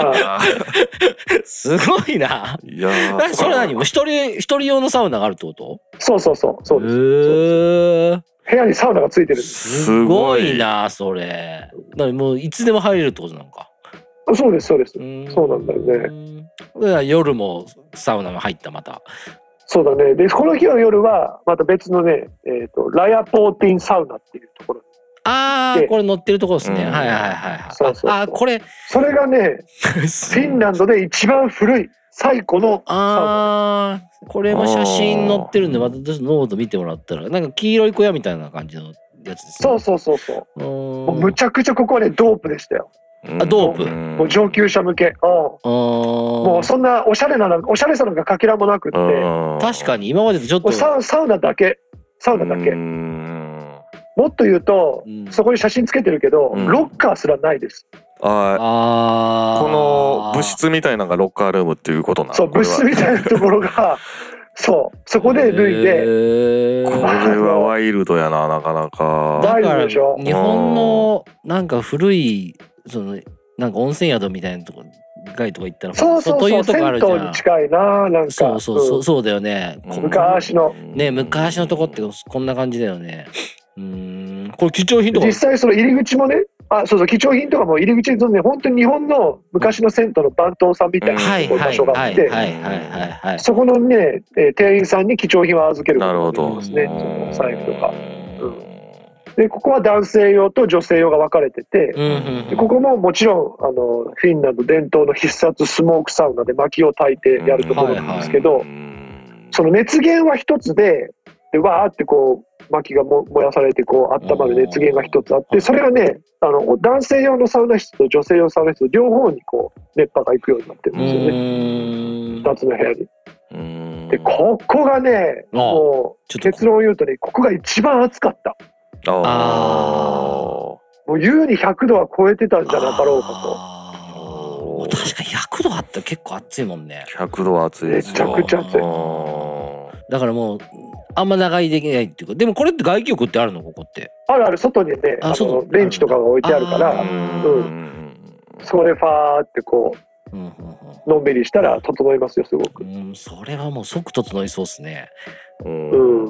すごいな。いやそれ何？もう一人、一人用のサウナがあるってこと？そうそうそう、そうです。へえ。部屋にサウナがついてるす。すごいな、それ。だからもういつでも入れるってことなのか？そうです、そうです。んそうなんだよね。夜もサウナが入ったまた。そうだね。で、この日の夜は、また別のね、えっ、と、ラヤポーティンサウナっていうところ。でああ、これ乗ってるところですね。うんはいはいはいああー、これ。それがね、フィンランドで一番古い、最古のサウナ。ああ、これも写真載ってるんで、またノート見てもらったら、なんか黄色い小屋みたいな感じのやつですね。そうそうそうそうむちゃくちゃここはね、ドープでしたよ。あドープ。ん。もう上級者向け。うん。ももうそんなおしゃれなの、おしゃれさなんかかけらもなくって、も確かに今までとちょっと。う。サウサウナだけ。サウナだけ。うん。もっと言うと、うん。そこに写真つけてるけど、うん。ロッカーすらないです。あああ。この物質みたいなのがロッカールームっていうことなの？そう、物質みたいなところが、そう、そこで脱いで、でこれはワイルドやななかなか。ワイルだからドでしょ？日本のなんか古いそのなんか温泉宿みたいなとこ街とか行ったらそうそうそう、いうとこあるじゃん。銭湯に近いな、なんか。そうそうそううん。そうだよね、うん昔の。ね昔のとこってこんな感じだよね。うーん。これ貴重品とか実際その入り口もね、あ、そうそう、貴重品とかも入り口にそのね、本当に日本の昔の銭湯の番頭さんみたいな場はい所があって、そこのね、えー店員さんに貴重品を預けることができなるほど。ますね、財布とか。で、ここは男性用と女性用が分かれてて、でここももちろんあのフィンランド伝統の必殺スモークサウナで薪を焚いてやるところなんですけど、その熱源は一つででわーってこう薪がも燃やされてこう温まる熱源が一つあってそれがねあの男性用のサウナ室と女性用サウナ室両方にこう熱波が行くようになってるんうですよね。ーん。2つの部屋に。うん。でここがねあもう結論を言うとねここが一番暑かった。ああもう優に100度は超えてたんじゃなかろうかあー。確かに100度あったら結構暑いもんね。100度は暑いですよ。めちゃくちゃ暑い。あだからもうあんま長居できないっていうか。でもこれって外気浴ってあるの？ここって。と。あるある。外にねああ外のベンチとかが置いてあるかあらーうん。それファーってこうのんびりしたら整いますよすごく。うんうんそれはもう即整いそうっすね。うん。うん、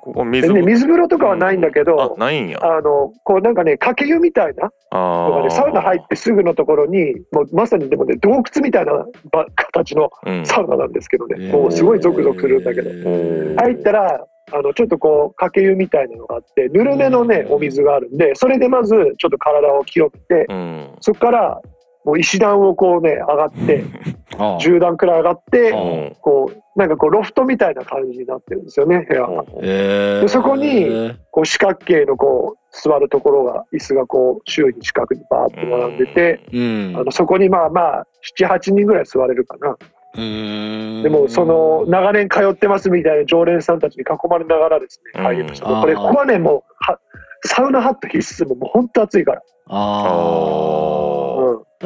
ここ水でね水風呂とかはないんだけあど、ないんや。あのこうなんかねかけ湯みたいな。あのがねサウナ入ってすぐのところにもうまさにでもね洞窟みたいなば形のうん。サウナなんですけどね、えー。もうすごいゾクゾクするんだけど、ー。入ったらあのちょっとこうかけ湯みたいなのがあってぬるめのねうん。お水があるんでそれでまずちょっと体を清めてうん。そこからもう石段をこうね上がって ああ。10段くらい上がってあこうなんかこうロフトみたいな感じになってるんですよね部屋。が。え。ーでそこにこう四角形のこう座るところが椅子がこう周囲に四角にバーって並んでて、うん。あのそこにまあまあ78人ぐらい座れるかな。でもその長年通ってますみたいな常連さんたちに囲まれながらですね入りました。これここはねもうはサウナハット必須もうもう本当暑いから。あうん、あ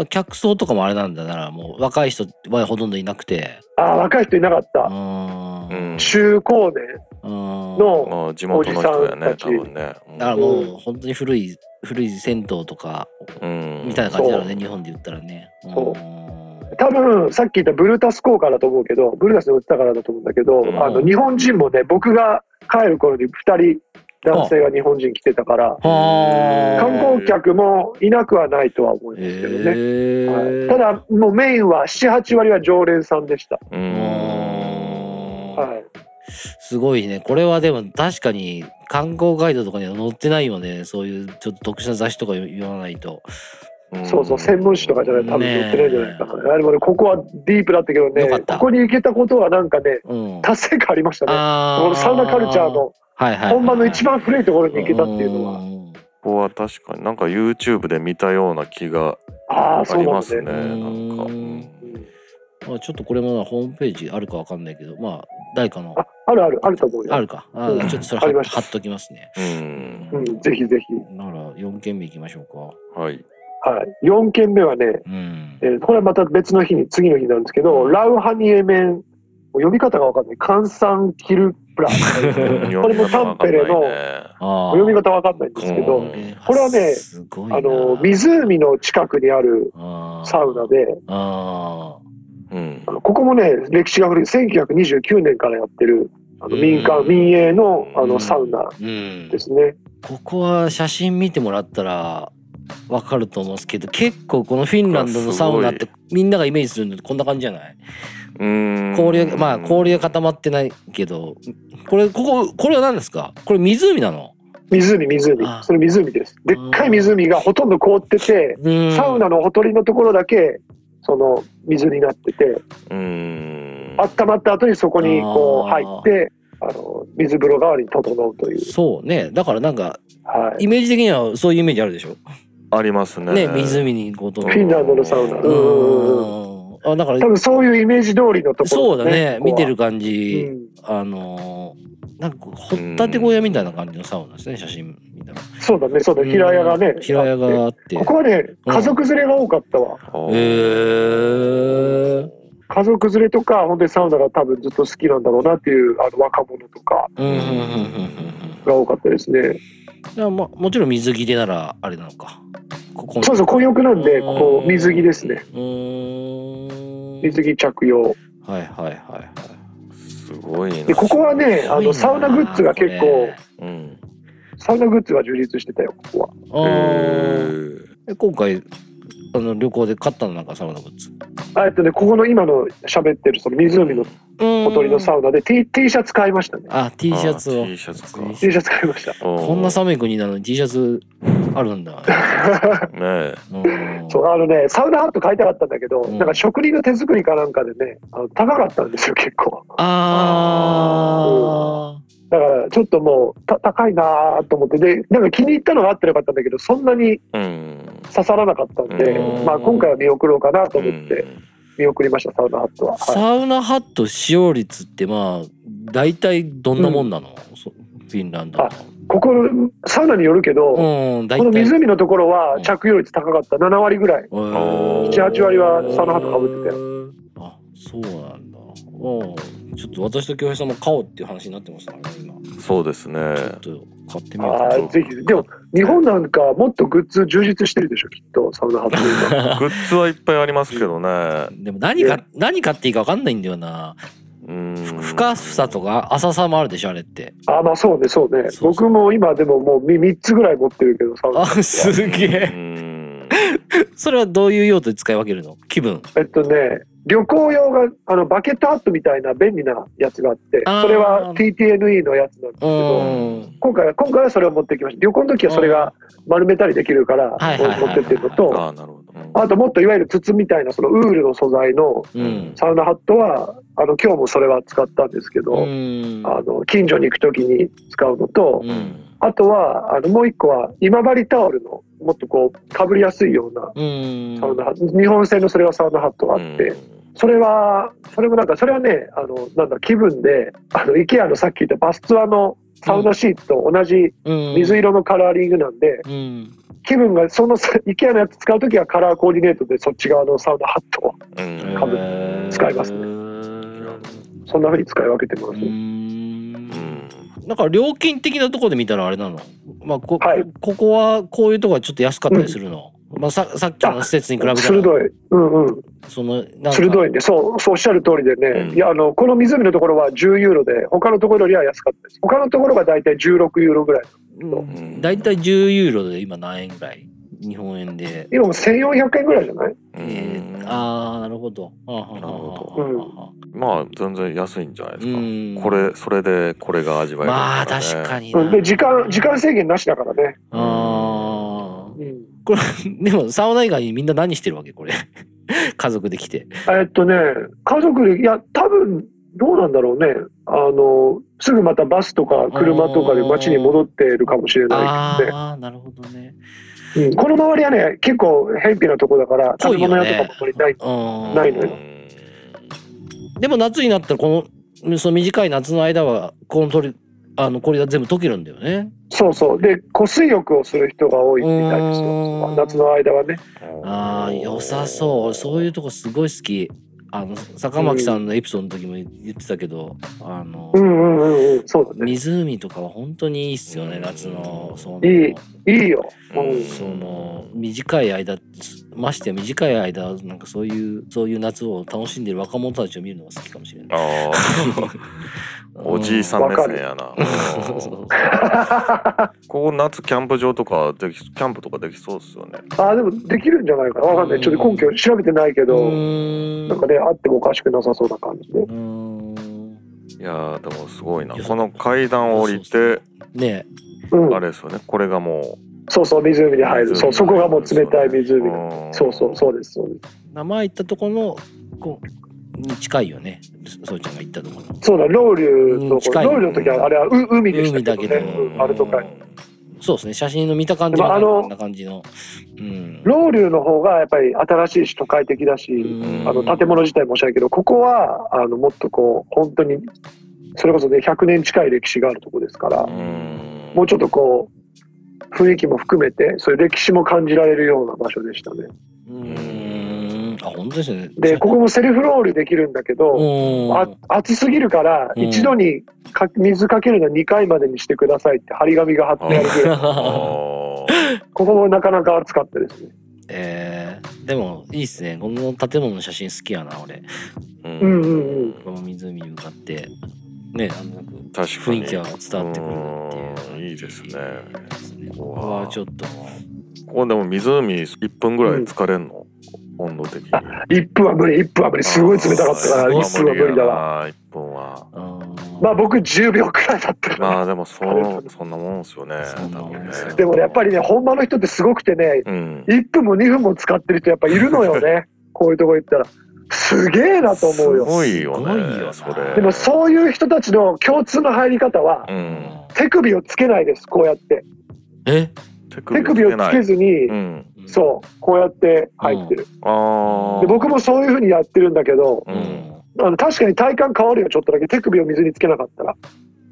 客層とかもあれなんだならもう若い人はほとんどいなくて。ああ若い人いなかっうた。ーん。中高年。うん。のまあ地元の人やねおじさんたち。多分ね。だからもう本当に古い古い銭湯とかうん。みたいな感じだろう。ね日本で言ったらね。そう。ん。多分さっき言ったブルータス効果だと思うけどブルータスで売ってたからだと思うんだけど、うん。あの日本人もね僕が帰る頃に2人男性が日本人来てたからはあ観光客もいなくはないとは思いますけどね、はい。ただもうメインは78割は常連さんでした、はい、すごいね。これはでも確かに観光ガイドとかには載ってないよね。そういうちょっと特殊な雑誌とか言わないと。そうそう専門誌とかじゃない多分載ってないんじゃないかな、あでもねここはディープだったけどねここに行けたことはなんかねうん。達成感ありましたね。あこのサウナカルチャーのはいはい。はい本場の一番古いところに行けたっていうのは。んここは確かになんか YouTube で見たような気があああそうなんですね。りますねなんか。まあ、ちょっとこれもホームページあるかわかんないけどまあ誰かの。ああるあるあると思うよ。あるか。あうん。ちょっとそれありました。貼っときますね。うん。うん、ぜひぜひ。なら4件目いきましょうか。はい。はい。4件目はね、うん。えーこれはまた別の日に、次の日なんですけど、ラウハニエメン読み方がわかんない。カンサンキルプラ。これもタンペレのあ読み方わかんないんですけど、うん。これはねあの、湖の近くにあるサウナで、あうん。あのここもね、歴史が古い、1929年からやってる、あの民間、うん。民営のあうん。のサウナーうん。ですね。ここは写真見てもらったらわかると思うんですけど結構このフィンランドのサウナってみんながイメージするのってこんな感じじゃない？うん氷がまあ氷が固まってないけど。これこここれは何ですか？これ湖なの？湖、湖。あ。それ湖です。でっかい湖がほとんど凍ってて、うん。サウナのほとりのところだけ、その水になってて、うん。温まった後にそこにこう入って、あの、水風呂代わりに整うという。そうね。だからなんかはい。イメージ的にはそういうイメージあるでしょ？ありますね。ね湖にこうと。フィンランドのサウナ。うんうんうん。うんあだから多分そういうイメージ通りのところ、そうだね。見てる感うじ、ん。あのーなんか掘ったて小屋みたいな感じのサウナですね写真見たら。そうだね、そうだ、平屋がね。平屋があって。ここはね、家族連れが多かったわ。へえ家族連れとか、本当にサウナが多分ずっと好きなんだろうなっていう、あの若者とかうんうんうんうんうん。が多かったですね。いやまもちろん水着でならあれなのか。ここそうそう、混浴なんで、ここ水着ですね。うーん水着着用。はいはいはいはい。すごいな。で、ここはね、あの、サウナグッズが結構、うん。サウナグッズが充実してたよ、ここは。え今回あの旅行で買ったのなんかサウナグッズ。あえっとね、ここの今の喋ってるその湖のほとりのサウナで T, T シャツ買いましたね。あ T シャツを。あ T シャツか。T シャツ買いました。ここんな寒い国なのに T シャツあるんだ。ねそう、あのね、サウナハット買いたかったんだけど、うん。なんか職人の手作りかなんかでね、あの高かったんですよ、結構。あだから、ちょっともう、た高いなと思って、で、なんか気に入ったのがあってよかったんだけど、そんなにうん。刺さらなかったんで、うん。まあ今回は見送ろうかなとう思って、ん。見送りました、サウナハットは。ーはい、サウナハット使用率ってまあ大体どんなもんなの、そフィンランドここ、サウナによるけど、うん大この体湖のところは着用率高かった、7割ぐらい。おー。7 8割はサウナハットかぶってたよ。あそうなんだうん。ちょっと私と京平さんも買おうっていう話になってますからね今。そうですね。ちょっと買ってみようあかあ、ぜひ。でも、日本なんかもっとグッズ充実してるでしょ、きっと、サウナハッ。グッズはいっぱいありますけどね。でも何か何買っていいか分かんないんだよな。うん。深さとか浅さもあるでしょあれって。あまあそうね、そうね。そうそう。僕も今でももう3つぐらい持ってるけど、サウナ。あ。すげうえん。それはどういう用途で使い分けるの？気分。えっとね、旅行用が、あの、バケットハットみたいな便利なやつがあって、それは TTNE のやつなんですけうど、ん。今回は、今回はそれを持ってきました。旅行の時はそれが丸めたりできるから、持ってってるのと、あともっといわゆる筒みたいな、そのウールの素材のうん。サウナハットは、あの、今日もそれは使ったんですけど、うん。あの、近所に行く時に使うのと、うん。あとは、あの、もう一個は、今治タオルの、もっとこう、かぶりやすいようなうん。サウナハット、日本製のそれはサウナハットがあって、それは、それもなんか、それはね、あの、なんだ、気分で、あの、イケアのさっき言ったバスツアのサウナシーツと同じうん。水色のカラーリングなんで、うん。気分が、そのさイケアのやつ使うときはカラーコーディネートでそっち側のサウナハットを、うん。かぶ使いますね。そんな風に使い分けてます。うんうんなんか料金的なところで見たらあれなの？まあこ,、はい。ここはこういうとこはちょっと安かったりするの、まあささっきの施設に比べたら。鋭い。うんうん。その鋭いんで、そう、そうおっしゃる通りでね、うん。いや、あの、この湖のところは10ユーロで、他のところよりは安かったです。他のところが大体16ユーロぐらい。うん。大体10ユーロで今何円ぐらい？日本円で、今も1400円ぐらいじゃない？えー、ああなるほど。あーはーはーはーはーまあ全然安いんじゃないですか、うん。これそれでこれが味わえるんまあだらね確かにな、うん。で、時間、時間制限なしだからね。あー。うん。これでもサウナ以外にみんな何してるわけ？これ。家族で来て。えっとね、家族で、いや、多分、どうなんだろうね。あの、すぐまたバスとか車とかで街に戻ってるかもしれないけどね。ああなるほどね。うん、この周りはね、結構偏僻なとこだから、食べ物屋とかもあんまりない。うん。ないのよでも夏になったらこのその短い夏の間はこの鳥あのこれが全部溶けるんだよねそうそう。で、湖水浴をする人が多いみたいですうよん。夏の間はね。ああ良さそうそういうとこすごい好きあの坂巻さんのエピソードの時も言ってたけど、あの、うんうんうんうん、そうだね。湖とかは本当にいいっすよね夏のそのいいいいよ。ううんん。その短い間ましてや短い間なんかそういうそういう夏を楽しんでる若者たちを見るのが好きかもしれない。ああ、おじいさん目線やな。そうそううん ここ夏キャンプ場とかでき、キャンプとかできそうですよね。あ、でもできるんじゃないかな。わかんない。ちょっと根拠調べてないけうど、なんかね、あってもおかしくなさそうな感じで。いやー、でもすごいな。いやこの階段を降りて、ねうんあ。れですよね。これがもそうそう、湖に入る。そう、そこがもう冷たい湖うそうそう、そうです、そうです。名前行ったところのこうに近いよね。そうちゃんが行ったところ。のそうだ、ロウリュと、うん近いロウリュの時はあれはう海でしたけどね。海だけど。うんあれとか。そうですね。写真の見た感じまああのこんな感じの。うん。ロウリュの方がやっぱり新しいし都会的だし、うん。あの建物自体もおしゃれけど、ここはあのもっとこう、本当に、それこそね、100年近い歴史があるとこですから、うん。もうちょっとこう、雰囲気も含めて、そういう歴史も感じられるような場所でしたね。うーんあ本当ですね。で、ここもセルフロウリュできるんだけど、うんあ暑すぎるから、うん。一度にか水かけるの2回までにしてくださいって張り紙が貼ってあるぐらい、あ ここもなかなか暑かったですね。えー、でもいいっすね。この建物の写真好きやな俺。ーうんうんうん。この湖に向かって。ねあの雰囲気が伝わってくるっていう。うんいいですね。ですねここはここはちょっと。ここでも湖1分ぐらい疲れんの、温度的に。1分は無理、1分は無理、すごい冷たかったから、あー1分は無理だわ。わ1分は。うんまあ僕10秒くらいだったから。まあでもそうそんなもんですよねそんな多分ねもんですよ。でもね、やっぱりね、本場の人ってすごくてね、うん。1分も2分も使ってる人やっぱいるのよね。こういうとこ行ったら。すげえなと思うよ。す。ごいよすごいよなね。それ。でもそういう人たちの共通の入り方は、うん。手首をつけないです、こうやって。え？手手首をつけずに、うんそう、こうやって入ってる。ああで僕もそういうふうにやってるんだけど、ううん。んあの確かに体感変わるよ、ちょっとだけ。手首を水につけなかったら。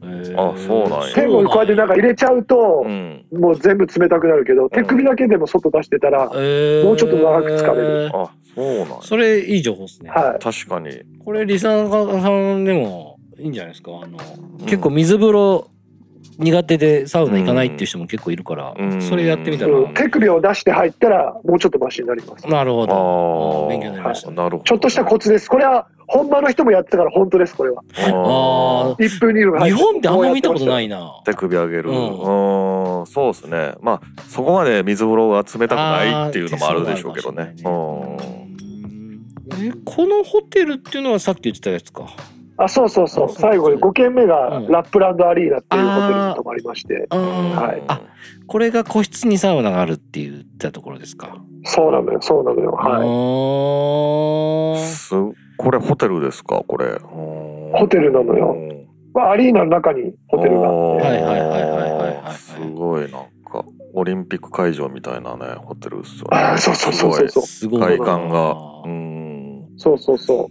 あそうなんや。手をこうやってなんか入れちゃうとう、んもう全部冷たくなるけど、手首だけでも外出してたら、えー。もうちょっと長く疲れる。あそうなんや。それいい情報ですね。はい。確かに。これリサーさんでもいいんじゃないですか？あの、結構水風呂苦手でサウナ行かないっていう人も結構いるから、うんそれやってみたら、うん手首を出して入ったら、もうちょっとマシになります。なるほあど。あ勉強になりました。なるほどちょっとしたコツです。これは本場の人もやってたから本当です、これは。あ1分2分日本ってあんま見たことないな。な。手首上げるううんんそうですねまあそこまで水風呂が冷たくないっていうのもあるでしょうけどねあーえこのホテルっていうのはさっき言ってたやつか。あ、そうそうそう。あそう最後に5軒目がうんラップランドアリーナっていうホテルに泊まりまして。はいあこれが個室にサウナがあるって言ったところですか？そうなのよ、そうなのよ。はい。はすこれホテルですか？これホテルなのよまあ、アリーナの中にホテルがあって。はいはいはいはいはいはいはいすごいなんかオリンピック会場みたいなねホテルですよあねそうそうそうそうそう。すごい。外観がうんそうそうそ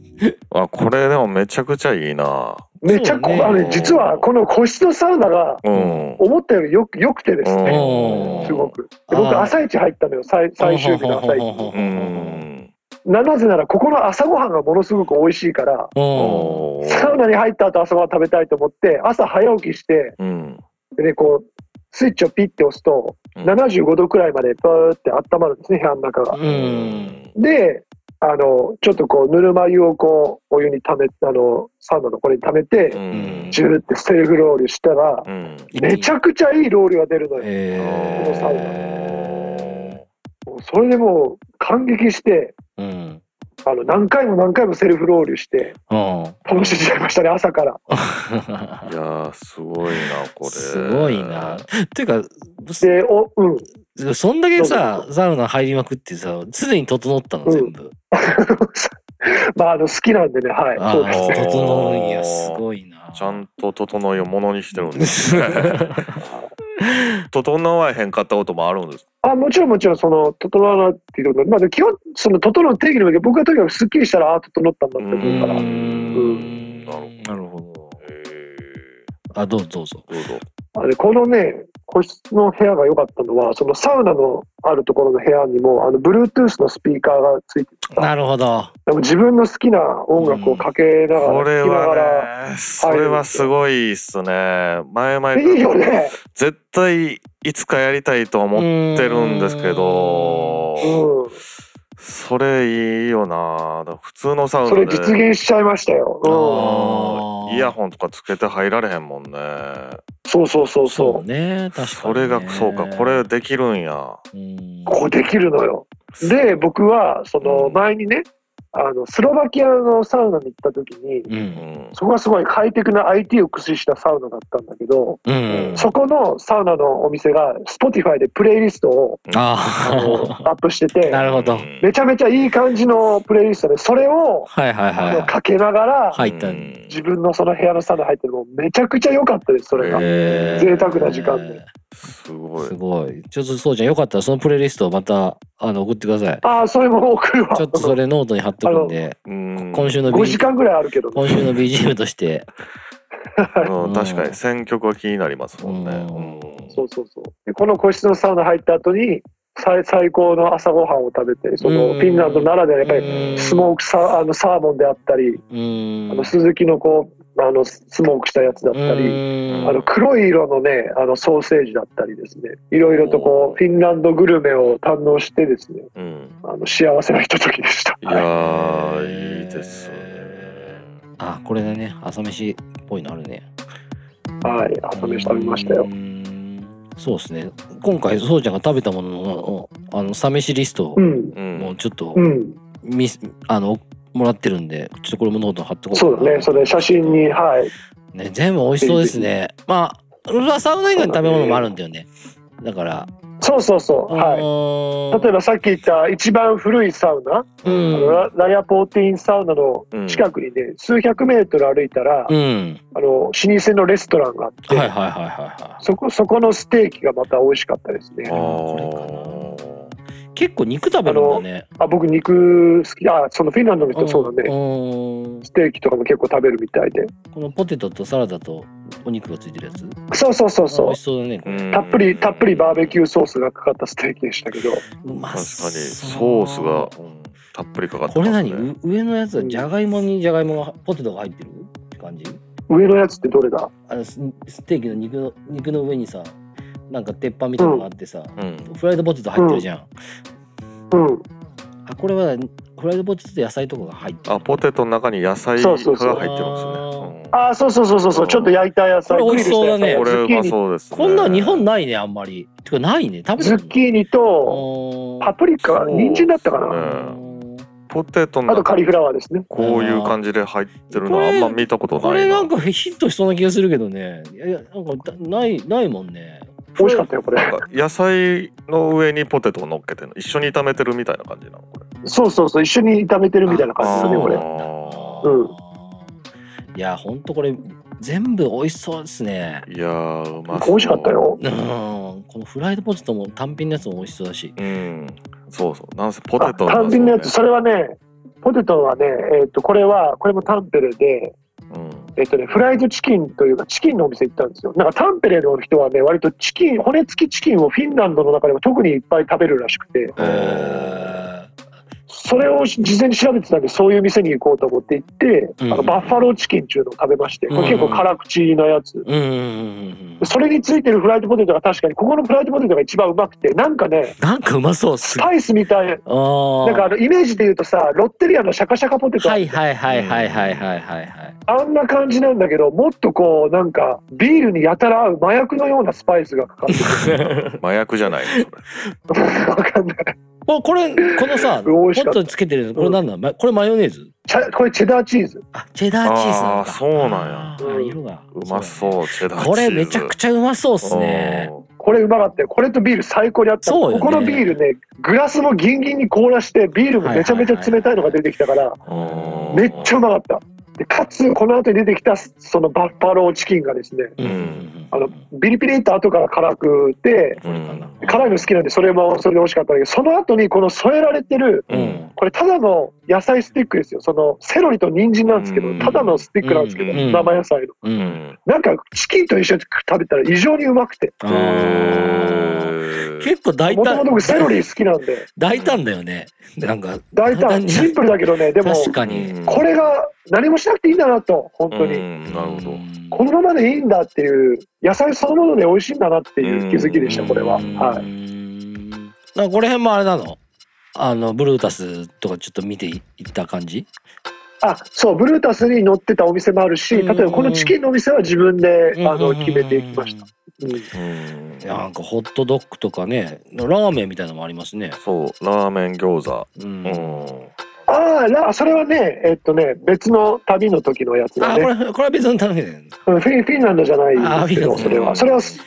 あこれでもめちゃくちゃいいなう。めちゃこ、ねあのね、実はこの個室のサウナがうん思ったよりよく良くてですね。うんすごく。で僕、朝一入ったのよ、最最終日の朝一。うんななぜなら、ここの朝ごはんがものすごく美味しいから、サウナに入った後朝ごはん食べたいと思って、朝早起きして、うんでね、こう、スイッチをピッて押すと、うん75度くらいまでバーって温まるんですね、部屋の中が。うん。で、あの、ちょっとこう、ぬるま湯をこう、お湯に溜め、あの、サウナのこれに溜めて、うんジューってセルフロールしたら、うんめちゃくちゃいいロールが出るのよ。えこのサウナえもうそれでもう感激して、ーうん。あの、何回も何回もセルフロールして、うん。楽しんじゃいましたね、朝から。いやーすごいなこれすごいな。ていうか、で、お、うん。そんだけさ、サウナ入りまくってさ、常に整ったの、全部。まあ、あの、好きなんでね、はい。ああ、そうですね。整いや、すごいな。ちゃんと整いをものにしてるんですね 整わへんかったこともあるんですあもちろんもちろん、その、整わないっていうことまあ、で基本、その、整う定義の時僕はとにかくスッキリしたら、あ、整ったんだって思うから。んなるほどなるほど。へあ、どうぞどうぞ。ーどうぞあでこのね、個室の部屋が良かったのは、そのサウナのあるところの部屋にも、あの、Bluetooth のスピーカーがついててさなるほど。でも自分の好きな音楽をかけながら、これ聴きながら、はね、それはすごいっすね。前々からいいよね。絶対いつかやりたいとは思ってるんですけど、うん。それいいよな。普通のサウナでそれ実現しちゃいましたよ。あうーイヤホンとかつけて入られへんもんね。ん。そうそうそうそそうう。ね。確かに、ね。それがそうかこれできるんや。うん。ここできるのよ。で、僕は、そのうん前にね、あの、スロバキアのサウナに行った時に、う。うんん。そこはすごいハイテクな IT を駆使したサウナだったんだけど、うん。そこのサウナのお店が Spotify でプレイリストをあのあアップしてあ。て、なるほど。うんめちゃめちゃいい感じのプレイリストで、それをはいはいはかけながら、自分のその部屋のサウナ入ってるのもめちゃくちゃ良かったです、それが。贅沢な時間で。すごいす。ごい。ちょっとそうちゃん。よかったらそのプレイリストをまたあの送ってください。ああ、それも送るわ。ちょっとそれノートに貼っとくんで、うん今週の5 B 時間ぐらいあるけどね。今週の BGM として。うん確かに選曲は気になりますもんね。うんうんそうそうそう。でこの個室のサウナ入った後に、最最高の朝ごはんを食べて、そのうんフィンランドならではやっぱりうんスモークサあのサーモンであったり、うん。あの鈴木のこうあのスモークしたやつだったり、うんあの黒い色のねあのソーセージだったりですね、いろいろとこうフィンランドグルメを堪能してですね、うん。あの幸せなひとときでした。いやー、いいですね。あ、これだね。朝飯っぽいのあるね。はい、朝飯食べましたよう。んそうですね。今回、そうちゃんが食べたものの、あの、サ飯リスト。もうちょっとうん、見す、あの、もらってるんで、ちょっとこれもノートに貼ってこうそうだね、それ写真に、はい、ね、全部美味しそうですね。まあ、まあサウナ以外の食べ物もあるんだよね。だから、そうそうそう、ははい。例えばさっき言った一番古いサウナ、うん。ララヤポーティンサウナの近くにね、数百メートル歩いたら、うん。あの老舗のレストランがあって、はいはいはいはいはそこそこのステーキがまた美味しかったですねあ。結構肉食べるんだね。あ僕肉好きあそのフィンランドの人そうだね、うん。ステーキとかも結構食べるみたいで。このポテトとサラダとお肉がついてるやつ？そうそうそうそう。美味しそうだね。たっぷりたっぷりバーベキューソースがかかったステーキでしたけど。うま確かにそうソースが、うんたっぷりかかってこれますね。何う上のやつはじゃがいもにじゃがいもがポテトが入ってるって感じ？上のやつってどれだ？あのスステーキの肉の肉の上にさなんか鉄板みたいなのがあってさ、うん。フライドポテト入ってるじゃん、うん。あこれはフライドポテトと野菜とかが入ってる。あ、ポテトの中に野菜が入ってるんですね。うん。あそうそうそうそうそう。ちょっと焼いた野菜。これ美味しそうだね。これうまグリルした野菜ズッキーニ。そうですね。こんなん日本ないねあんまり。てかないね。食べズッキーニとパプリカ人参だったかな、ねポテトのあとカリフラワーですね。こういう感じで入ってるのはあんま見たことこないな。れなんかヒットしそうな気がするけどね。いやいやなんかだないないもんね美味しかったよこれ野菜の上にポテトを乗っけてるの？一緒に炒めてるみたいな感じなの？これ。そうそうそう一緒に炒めてるみたいな感じだねこれうんいやほんとこれ全部美味しそうですねいやーうまそう。美味しかった。ようんこのフライドポテトも単品のやつも美味しそうだしうん。そうそう。なんせポあテト単品のやつそれ。れはねポテトはねえっ、とこれはこれもタンペレでうん。えっ、とねフライドチキンというかチキンのお店行ったんですよ。なんかタンペレの人はね割とチキン骨付きチキンをフィンランドの中でも特にいっぱい食べるらしくて。えそれを事前に調べてたんでそういう店に行こうと思って行って、うん、あのバッファローチキンっていうのを食べまして、これ結構辛口なやつ、うん、それについてるフライドポテトが確かにここのフライドポテトが一番うまくてなんかねなんかうまそう。スパイスみたい。なんかあのイメージで言うとさロッテリアのシャカシャカポテト。はいはいはいはいはいはいはい。あんな感じなんだけどもっとこうなんかビールにやたら合う麻薬のようなスパイスがかかってる。麻薬じゃない わかんない。ここれこのさ ポットにつけてるこれなんだ？まこれマヨネーズ？これチェダーチーズ。あチェダーチーズなんだ。そうなんや。色が。うまそう、チェダーチーズ。これめちゃくちゃうまそうっすね。これうまかったよ。これとビール最高にあった。そうよね。ここのビールねグラスもギンギンに凍らしてビールもめちゃめちゃ冷たいのが出てきたからうんめっちゃうまかったでかつこの後に出てきたそのバッファローチキンがですねうん。うんうんうんあのビリピリっと後から辛くてこれかな。辛いの好きなんでそれもそれで美味しかったんだけどその後にこの添えられてるうん。これただの野菜スティックですよ。そのセロリと人参なんですけどうん。ただのスティックなんですけどうん。生野菜の。う。うん。んなんかチキンと一緒に食べたら異常にうまくて結構大もとも胆と僕セロリ好きなんで。大胆だよね。なんか、大胆。シンプルだけどね。でも確かに。これが何もしなくていいんだなと本当うにんなるほど。このままでいいんだっていう野菜そのもので美味しいんだなっていう気づきでしたこれは。はい。い。なんかこの辺もあれなの？あの、ブルータスとかちょっと見ていった感じ？あそうブルータスに載ってたお店もあるし例えばこのチキンのお店は自分であの決めていきました、うん、なんかホットドッグとかね、ラーメンみたいなのもありますね。そうラーメン餃子。う。うん。んああらそれはねえっとね別の旅の時のやつだあ、こねれ、これは別の旅だよね。うんフィンフィンランドじゃないあですけどフィンランド。それは。それはス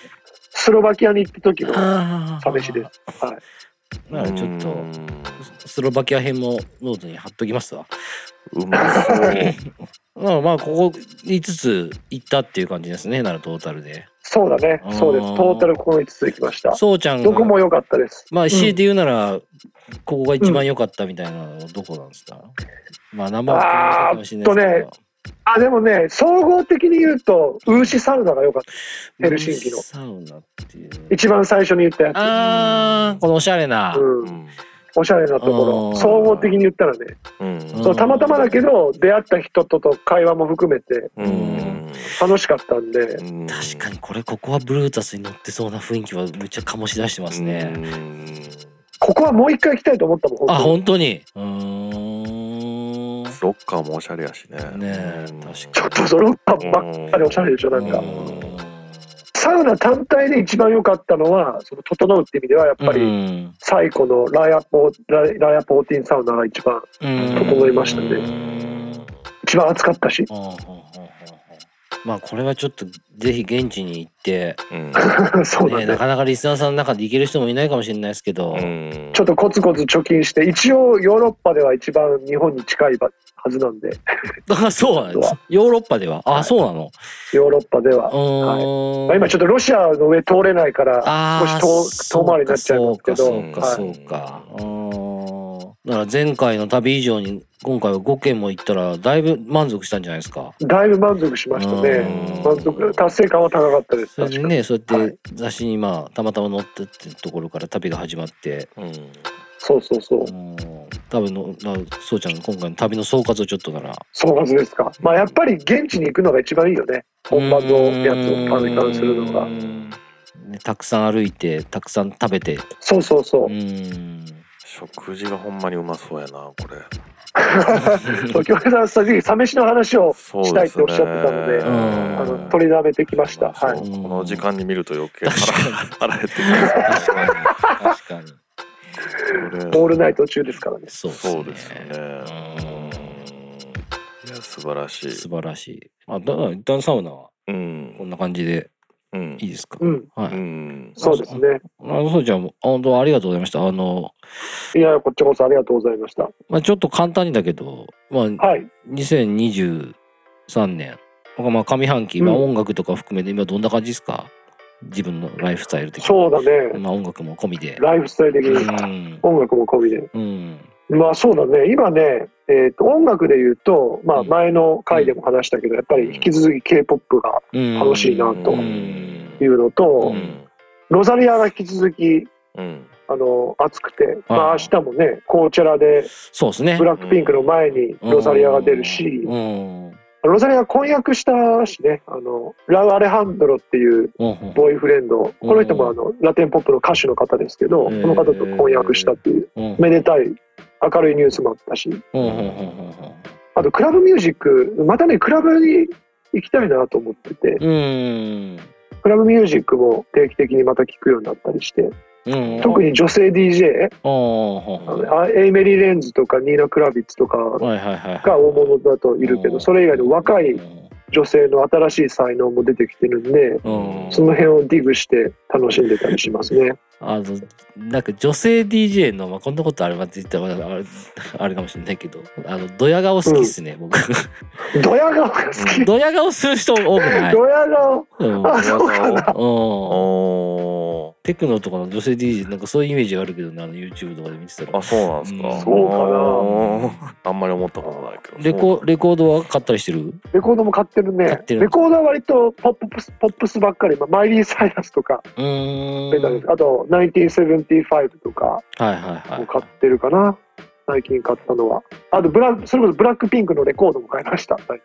スロバキアに行った時のあサ飯です。はい。ならちょっとう、ん。スロバキア編もノートに貼っときますわ。うまそう。まあまあ、ここ5つ行ったっていう感じですね、ならトータルで。そうだね。そうです。トータルこの5つ行きました。そうちゃんが、どこも良かったです。まあ強いて言うなら、ここが一番良かったみたいなのはどこなんですか、まあ名前はかもしれないですけど。あでもね総合的に言うとウーシサウナが良かった。ヘルシンキの。サウナっていう。一番最初に言ったやつ。あー、このおしゃれな。う、うんんおしゃれなところ。総合的に言ったらね。うん。そうたまたまだけど出会った人とと会話も含めてうん。楽しかったんで。うん。確かにこれここはブルータスに乗ってそうな雰囲気はめっちゃ醸し出してますね。うん。ここはもう一回行きたいと思ったもんあ本当に。ロッカーもおしゃれやしね。ねえうん確ちょっとそのばっかりおしゃれでしょなんか。うんサウナ単体で一番良かったのはその整うって意味ではやっぱうりん。最古のラヤポララヤポーティンサウナが一番整いましたね。ね。一番暑かったし。うんまあこれはちょっとぜひ現地に行って、うん。ね、そうだね。なかなかリスナーさんの中で行ける人もいないかもしれないですけど、うん。ちょっとコツコツ貯金して一応ヨーロッパでは一番日本に近いはずなんで。あ そうなんです。ヨーロッパでは？あ、はい。そうなの？ヨーロッパでは。う。ーん。まあ、今ちょっとロシアの上通れないから少し遠遠回りになっちゃいますけど。そうかそうかそうか、うーんだから前回の旅以上に今回は5件も行ったらだいぶ満足したんじゃないですか。だいぶ満足しましたね。うん。満足達成感は高かったです。そねそうやはいって雑誌にまあたまたま載ったっていうところから旅が始まって。うん。そうそうそう。うん。多分のなそうちゃんの今回の旅の総括をちょっとな。ら総括ですか。まあやっぱり現地に行くのが一番いいよね。本場のやつを体感するのが。うん。ねたくさん歩いてたくさん食べて。そうそうそう。うん食事がほんまにうまそうやなこれ。そう京平さんさっきサ飯の話をしたいっておっしゃってたのでうん。あの取りだめてきました。はい。この時間に見ると余計腹腹減ってきます確かに。確かに。これオールナイト中ですからね。そうそうですよねいや素晴らしい。素晴らしい。あだ一旦サウナはうん。こんな感じでうん。いいですか、うん。はい、うん。そうですね。あのそうちゃんも本当ありがとうございましたあの、いやこっちこそありがとうございました。まあ、ちょっと簡単にだけどまあはい。2023年まあ上半期、うん。まあ、音楽とか含めて今どんな感じですか？自分のライフスタイル的に。そうだね。まあ音楽も込みで。ライフスタイル的うにん。音楽も込みで。うん。まあそうだね。今ねえーと音楽で言うとまあうん。前の回でも話したけどやっぱり引き続き k p o p がうん楽しいなとうん。いうのとうん。ロザリアが引き続きうん。あの熱くてまあはい明日もねコーチェラでそうですね。ブラックピンクの前にロザリアが出るしうん。ロザリアが婚約したしねあのラウ・アレハンドロっていうボーイフレンドこの人もあのラテンポップの歌手の方ですけどこの方と婚約したっていううん。めでたい明るいニュースもあったし。あとクラブミュージックまたねクラブに行きたいなと思ってて。うん。クラブミュージックも定期的にまた聴くようになったりして。うん。特に女性 DJ エイメリー・レンズとかニーナ・クラビッツとかが大物だといるけどそれ以外の若い女性の新しい才能も出てきてるんで、うん。その辺をディグして楽しんでたりしますね。あの、なんか女性 DJ の、まあ、こんなことあれば絶対あれあれかもしれないけど、あの、ドヤ顔好きっすね、僕。ドヤ顔が好き？ドヤ顔する人多くない？ドヤ顔？うん。あ、そうかな。うん。おテクノとかの女性 DJ なんかそういうイメージがあるけどね、あの YouTube とかで見てたーあら。そうなんですか、うんそうかななあんまり思ったことないけどレコレコードは買ったりしてる？レコードも買ってるね。買ってるレコードは割とポップスポップスばっかり、まあ、マイリー・サイラスとか、うーん。あと1975とかはいはいはい。も買ってるかな。最近買ったのは。あとブラ、それこそブラックピンクのレコードも買いました。最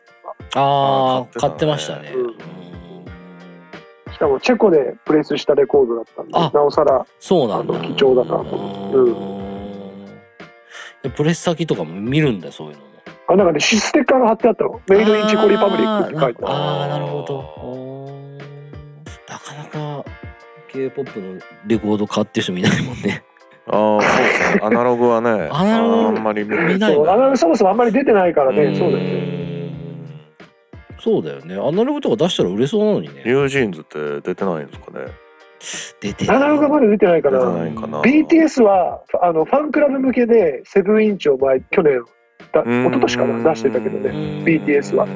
近はああ、買ってましたね。しかもチェコでプレスしたレコードだったんで、あなおさら、そうなんだ。あの貴重だなと思ってうん。プレス先とかも見るんだよ、そういうのも。あ、なんかね、システッカーが貼ってあったの。メイドインチコリパブリックって書いてある。あーなるほど。なかなか K-POP のレコード買ってる人見ないもんね。ああそうですねアナログはねアナログあんまり見見ないそう、アナログそもそもあんまり出てないからね、んそうだよね。そうだよね。アナログとか出したら売れそうなのにね。ニュージーンズって出てないんですかね出てアナログはまだ出てないか出てら、ないかな BTS はあのファンクラブ向けでセブンインチを前去年だ一昨年かな出してたけどねうん BTS は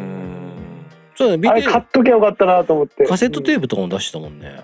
そうだね。あれ買 BTS っときゃよかったなと思ってカセットテーープとかも出してたもんね。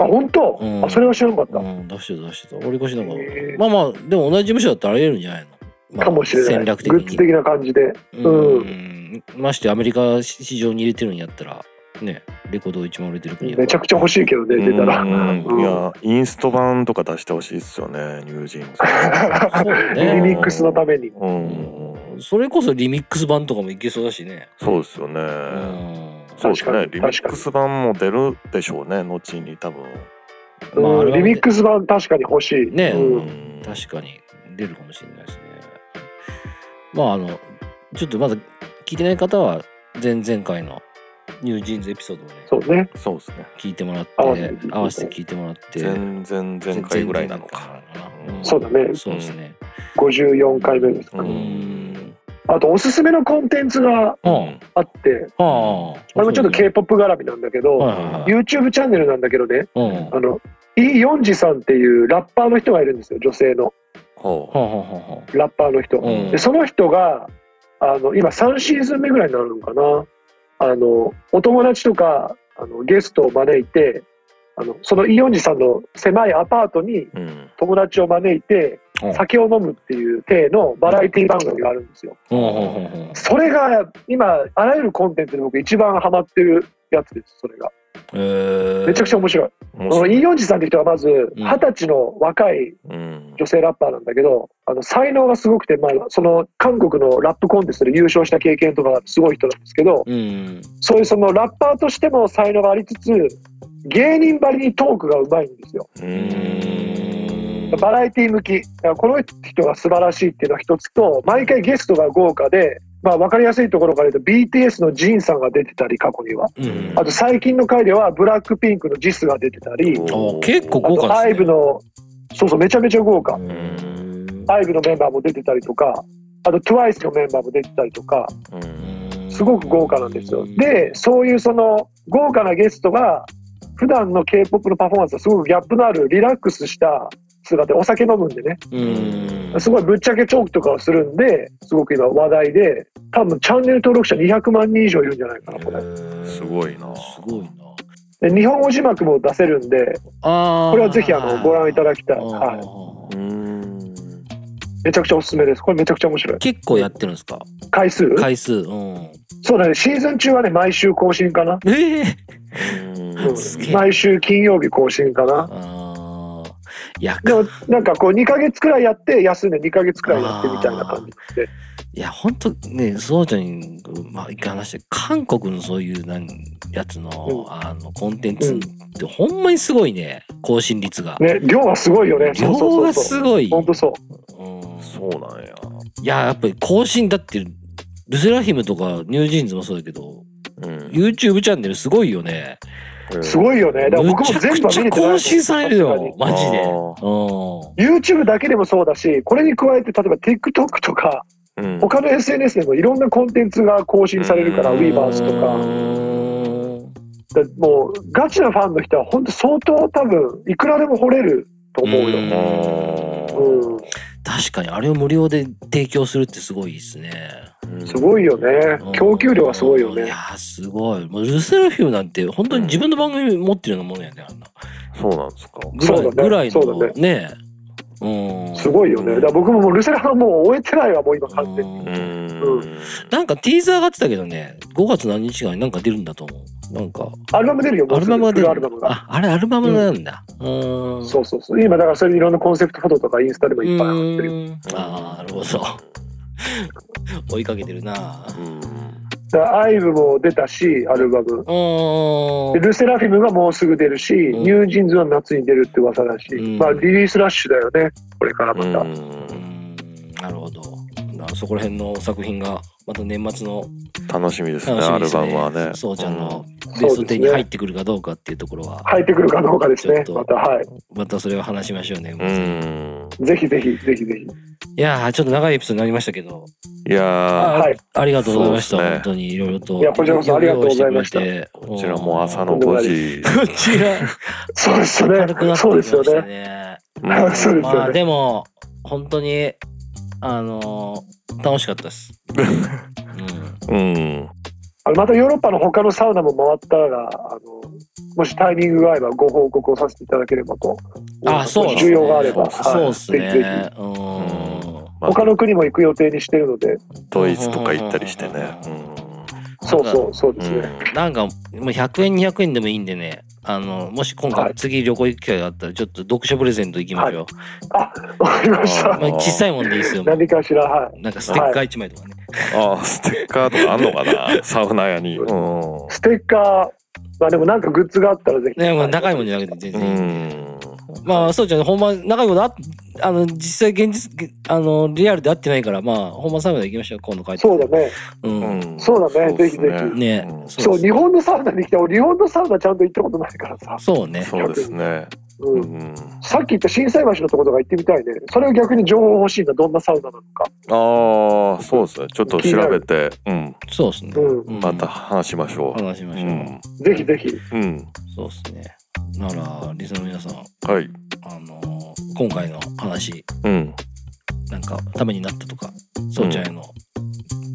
プあ本当、うん。あそれは知らなかった、うん、出してた出してた。俺越しなんかへー。まあまあ、でも同じ事務所だったらありえるんじゃないの、まあかもしれない。戦略的に。グッズ的な感じで。うん。ましてアメリカ市場に入れてるんやったら、ね、レコード一番売れてる国やから。めちゃくちゃ欲しいけどね出たら。うん。うん。いやインスト版とか出してほしいっすよねニュージーンズ。ね。リミックスのために。うん。それこそリミックス版とかもいけそうだしね。そうですよね、うん。そうですね。リミックス版も出るでしょうね後に多分。うんまあリミックス版確かに欲しい。ねうん。確かに出るかもしれないですね。まああの、ちょっとまだ聞いてない方は、前々回のニュージーンズエピソードをね、そうね。そうですね。聞いてもらって、合わせて聞いて合わせて聞いてもらって。全然前回ぐらいなのかそうだね。そうですね。54回目ですか。うね、ん。あとおすすめのコンテンツがうん。あってはあ。あれもちょっと K-POP 絡みなんだけど、はいはいはい。YouTube チャンネルなんだけどねうん。はあのイ・ヨンジさんっていうラッパーの人がいるんですよ女性の。ほあはあはラッパーの人、うん。でその人があの今3シーズン目ぐらいになるのかな？あのお友達とかあのゲストを招いてあのそのイ・ヨンジさんの狭いアパートにううん。友達を招いてうん酒を飲むっていう体のバラエティ番組があるんですよ。それが今あらゆるコンテンツで僕一番ハマってるやつですそれが。えー。めちゃくちゃ面白い。面白い。イ・ヨンジさんって人はまずん。二十歳の若いうん。女性ラッパーなんだけどあの才能がすごくて、まあ、その韓国のラップコンテストで優勝した経験とかがすごい人なんですけどうん。そういうそのラッパーとしても才能がありつつ芸人ばりにトークがうまいんですよ。うんバラエティ向き。この人が素晴らしいっていうのは一つと毎回ゲストが豪華で、まあ、分かりやすいところから言うと BTS のジンさんが出てたり過去には。うん。あと最近の回ではブラックピンクのジスが出てたり。お結構豪華ですね。IVE のそうそうめちゃめちゃ豪華。うん。IVE のメンバーも出てたりとかあと TWICE のメンバーも出てたりとか。うん。すごく豪華なんですよ。でそういうその豪華なゲストが普段の K-POP のパフォーマンスはすごくギャップのあるリラックスした姿でお酒飲むんでね。うん。すごいぶっちゃけチョークとかをするんですごく今話題で多分チャンネル登録者200万人以上いるんじゃないかなこれ。すごいな。すごいな。で日本語字幕も出せるんでああ。これはぜひあのご覧いただきたい、はい、うん。めちゃくちゃおすすめです。これめちゃくちゃ面白い。結構やってるんですか？回数？回数。うん。そうだね。シーズン中はね毎週更新かな、ええうん。毎週金曜日更新かなでもなんかこう2ヶ月くらいやって休んで2ヶ月くらいやってみたいな感じで。いや、本当ね、そうちゃんに、まあ、一回話して、韓国のそういうなんやつの、うん。あの、コンテンツって、ほんまにすごいね、更新率が。ね量がすごいよね。そう量がそうそう。そうすごい。本当そう。うん。そうなんや。いや、やっぱり更新だって、ルセラヒムとかニュージーンズもそうだけど、うん。YouTube チャンネルすごいよね。すごいよねだから僕も全部は見れてない更新されるよ、マジで。あうん。YouTube だけでもそうだしこれに加えて例えば TikTok とかうん他の SNS でもいろんなコンテンツが更新されるから、うんウィーバースとか。うーんだもう、ガチなファンの人は本当相当多分、いくらでも掘れると思うよ。うんうん。確かにあれを無料で提供するってすごいですね。すごいよね。供給量がすごいよねいや。ーすごい。もうルセラフィムなんて本当に自分の番組持ってるようなものやね、あんな。そうなんですか。ぐらいそうだねぐらいのそうだね。うん。すごいよね。だから僕ももうルセラはもう終えてないわ、もう今完全に。うんうん。なんかティーザーがってたけどね、5月何日かになんか出るんだと思う。なんか、アルバム出るよ、もアルバムが出るルアルバムが。あ、あれアルバムなんだ。うん。そうそうそう。今だからそれでいろんなコンセプトフォトとかインスタでもいっぱい上がってるよ。うんああ、なるほど。追いかけてるな。うん。だアイブも出たし、アルバム。うんで。ルセラフィムがもうすぐ出るし、んニュージーンズは夏に出るって噂だし、うんまあリリースラッシュだよね、これからまた。うんなるほど。なそこら辺の作品がまた年末の楽しみですね、アル。バムはね。そうちゃんのうんベスト10に入ってくるかどうかっていうところは、入ってくるかどうかですね、また、はい。またそれを話しましょうね。うん。ぜひぜひ、ぜひぜひ。いやーちょっと長いエピソードになりましたけど、いやはい。ありがとうございました。ね本当にいろいろと。いやこちらこそありがとうございましたこちらも朝のうん5時。こちら、そうですよね。そうですよね。ね。うん そうですまあよね。でも、本当に、あのー楽しかったです。うんうん。あのまたヨーロッパの他のサウナも回ったら、あの、もしタイミングが合えばご報告をさせていただければと。あ、そうね。需要があれば。はいそうですぜひぜひ。ね。うん。まあ他の国も行く予定にしてるので、ドイツとか行ったりしてね。そうそう、そうですうんね。なんか、もう100円、200円でもいいんでね、あの、もし今回はい次旅行行く機会があったら、ちょっと読書プレゼント行きましょう。あ、わかりました。あまあ、小さいもんでいいですよ。何かしら、はい。なんかステッカー1枚とかね。ああ、ステッカーとかあんのかな？サウナ屋に。うん。ステッカー、まあでもなんかグッズがあったらぜひ。ね、まあ、高いもんじゃなくて全う然いいん。まあ、そうじゃん、ほんま、仲いいことあっあの、実際現実、あの、リアルで会ってないから、まあ、ほんまサウナ行きましょう、今度帰って。そうだね。うん。うんそうだねぜひぜひねうんそう、日本のサウナに来て、俺日本のサウナちゃんと行ったことないからさ。そうね。そうですね。う。うんん。さっき言った心斎橋のところとか行ってみたいね。それを逆に情報欲しいんだ。どんなサウナなのか。ああ、そうですね。ちょっと調べて、うん。そうですね。うん。うんまた話しましょう。話しましょう。うん。ぜひぜひ。うん。そうですね。なら、リスナーの皆さん、はい。あのー今回の話、うん。なんか、ためになったとか、そうちゃんへの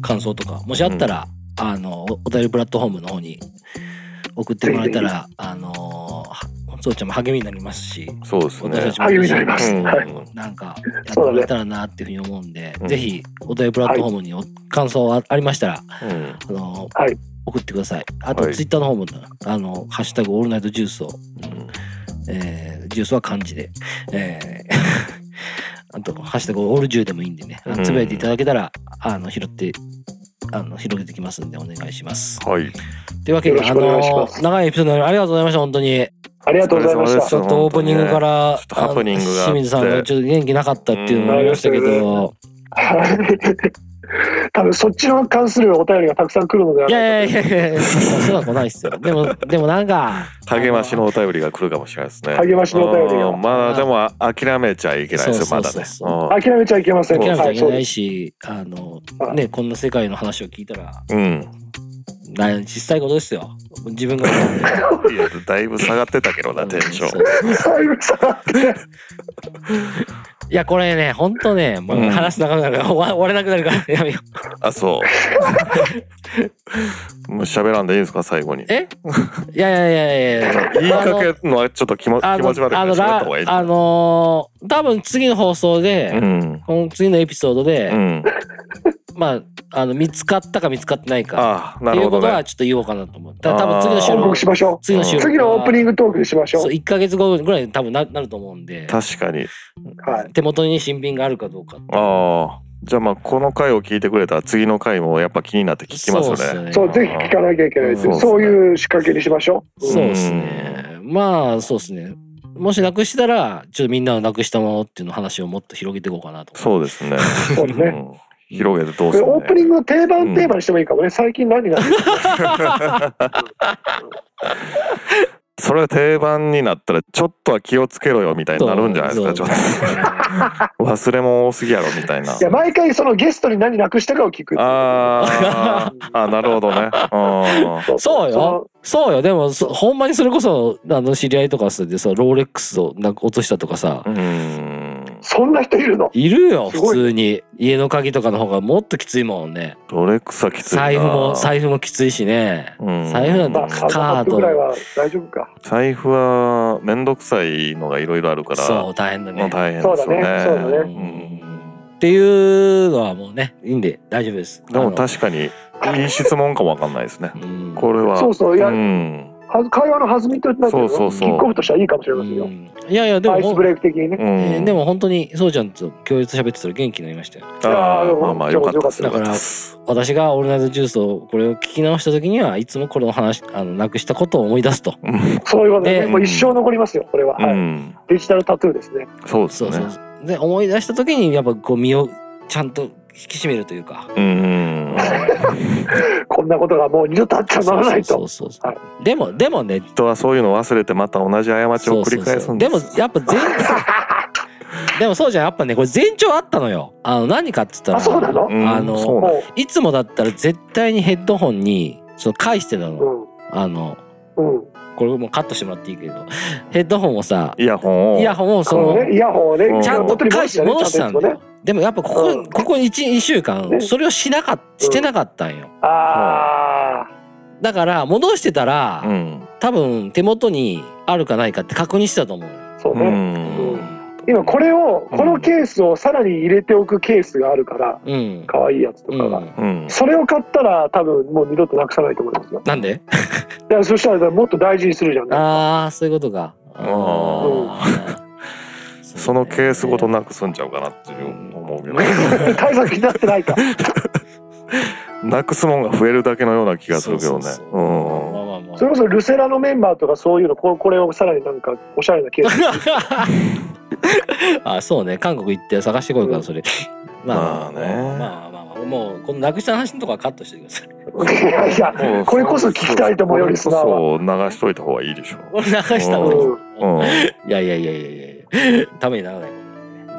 感想とか、もしあったら、あの、おお便りプラットフォームの方に送ってもらえたら、あのそうちゃんも励みになりますし、そうですね。私たちも励みになります。うんはい。なんか、やってもらえたらなっていうふうに思うんで、うんぜひ、お便りプラットフォームにお感想あありましたら、うん。あのーはい送ってください。あと、はいツイッターの方も、あの、ハッシュタグオールナイトジュースを、えー、ジュースは漢字で、えー、あと、ハッシュタグオールジューでもいいんでね、うんつぶやいていただけたら、あの、拾って、あの、広げてきますんで、お願いします。はい。というわけで、あの、長いエピソードありがとうございました、本当に。ありがとうございました。ちょっとオープニングから、ちょっとハプニングがあってあの清水さんがちょっと元気なかったっていうのもありましたけうんど、多分そっちの関するお便りがたくさん来るのではいないやいやいやいや、そうは来ないっすよ。でも、でもなんか、励ましのお便りが来るかもしれないですね。励ましのお便りがまあでも諦めちゃいけないですよ、まだね。そうそううん諦めちゃいけません。諦めちゃいけないし、あの、ね、こんな世界の話を聞いたら、うん。な小さいことですよ。自分が。いや、だいぶ下がってたけどな、テンション。だいぶ下がっていや、これね、ほんとね、もううん話す長くなるから、終わ終われなくなるから、やめよう。あ、そう。もう喋らんでいいんですか、最後に。え？いやいやいやいやいや。言いかけるのはちょっと気もあの気持ち悪いからあの、喋った方がいいらあのー多分次の放送で、うん。この次のエピソードで、うん。まあ、あの、見つかったか見つかってないか、ああ、なっていうことはるほどね。ちょっと言おうかなと思う。だから多分次の収報録告しましょ次の収う。録次のオープニングトークでしましょそう、う。1ヶ月後ぐらいに多分ななると思うんで、確かに。はい。手元に新品があるかどうか。ああ。じゃあまあ、この回を聞いてくれたら次の回もやっぱ気になって聞きますよね。そうねそう、ぜひ聞かなきゃいけないですそういう仕掛けにしましょう。そうですね。まあ、そうですね。もしなくしたら、ちょっとみんながなくしたものっていうの話をもっと広げていこうかなと。そうですね。そうですね。うん広げてどうするオープニングの定番テーマにしてもいいかもね。最近何がそれが定番になったらちょっとは気をつけろよみたいになるんじゃないですか？ちょっと忘れ物多すぎやろみたいな。いや毎回そのゲストに何なくしたかを聞くあー。あなるほどね。うん。そうよ。そう。よ。でも、そほんまにそれこそ、あの、知り合いとかでさ、ローレックスをなんか落としたとかさ、うんそんな人いるの？いるよ、普通に。家の鍵とかの方がもっときついもんね。ロレックスはきついな。財布も、財布もきついしね。うん。財布なんてまあカカード。ードぐらいは大丈夫か。財布はめんどくさいのがいろいろあるから。そう、大変だね。大変ですよね。そうだねそうだね。うん。っていうのはもうね、いいんで大丈夫です。でも確かにいい質問かもわかんないですね。うん。これは。そうそういやん。は会話の弾みとなんてそうそうそう。キックオフとしてはいいかもしれませんよ。うん。いやいや、でもアイスブレイク的にね。うん。えーでも本当にそうちゃんと共有喋ってたら元気になりましたよ。あいやーーまあまあよかったです。だから私がオールナイトジュースをこれを聞き直した時にはいつもこれの話あのなくしたことを思い出すと。そういうことででね。もう一生残りますよこれは、うはい、んデジタルタトゥーですね。そうですね。そうそう。で思い出した時にやっぱこう身をちゃんと引き締めるというか。うん こんなことがもう二度とあってはならないと。そうそうそうでもでもね。人はそういうのを忘れてまた同じ過ちを繰り返すんでもですやっぱ前 でもそうじゃん。やっぱねこれ前兆あったのよ。あの何かっつったら。あそうなの？いつもだったら絶対にヘッドホンにその返してたの。うあのうんうんこれもうカットしてもらっていいけど。ヘッドホンをさイヤホンを。イヤホンをそそのイヤホンをねうん。ちゃんと返し戻したんだねよ。でもやっぱここ、うん。ここ1、2週間、ね。それをしなかっ、してなかったんよ。あだから、戻してたら、うん。多分手元にあるかないかって確認してたと思うそううね、ん今これをこのケースをさらに入れておくケースがあるからうん。可愛いやつとうん。かが、うん。それを買ったら多分もう二度となくさないと思いますよ。なんで？だからそしたらもっと大事にするじゃんああ、そういうことか。あー。そのケースごとなくすんちゃうかなっていう思うけど。対策になってないか。なくすもんが増えるだけのような気がするけどね。そうそうそう。うんそれこそルセラのメンバーとかそういうのここれをさらになんかおしゃれなケース あそうね。韓国行って探してこいからそれ、まあね。まあまあまあもうこのなくした話のとこはカットしてください。いやいやこれこそ聞きたいと思うよリスナーは。そう流しといた方がいいでしょ。これ流した方がいいうん。うん。いやいやいやいやいやためにならない。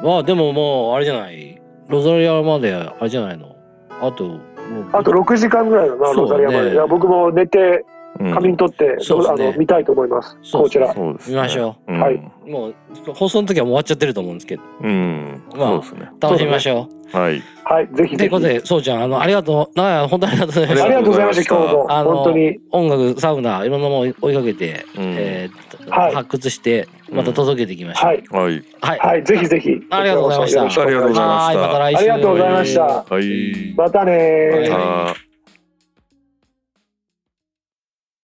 まあでももうあれじゃない。ロザリアまであれじゃないの？あともうあと6時間ぐらいだな、ロザリアまで。いや僕も寝てうん。仮眠取って、そうですね。あの見たいと思います。こちら。そうですね。見ましょう。ん。はい。うもう放送の時はもう終わっちゃってると思うんですけど。うん。まあそうですね。楽しみましょはい。はい。ぜひう。ということでそうちゃんあのありがとう。な本当にありがとうございまありしたがとうございました。今日も。あの本当に。音楽サウナいろんなもの追いかけて、うん。えーはい発掘してまた届けていきましょう、はい。はい。はい、はい。ぜひぜひ。ありがとうございました。こちらこそよろしくお願いします。はいまた。来週ありがとうございました。はい。またねー。はい。あー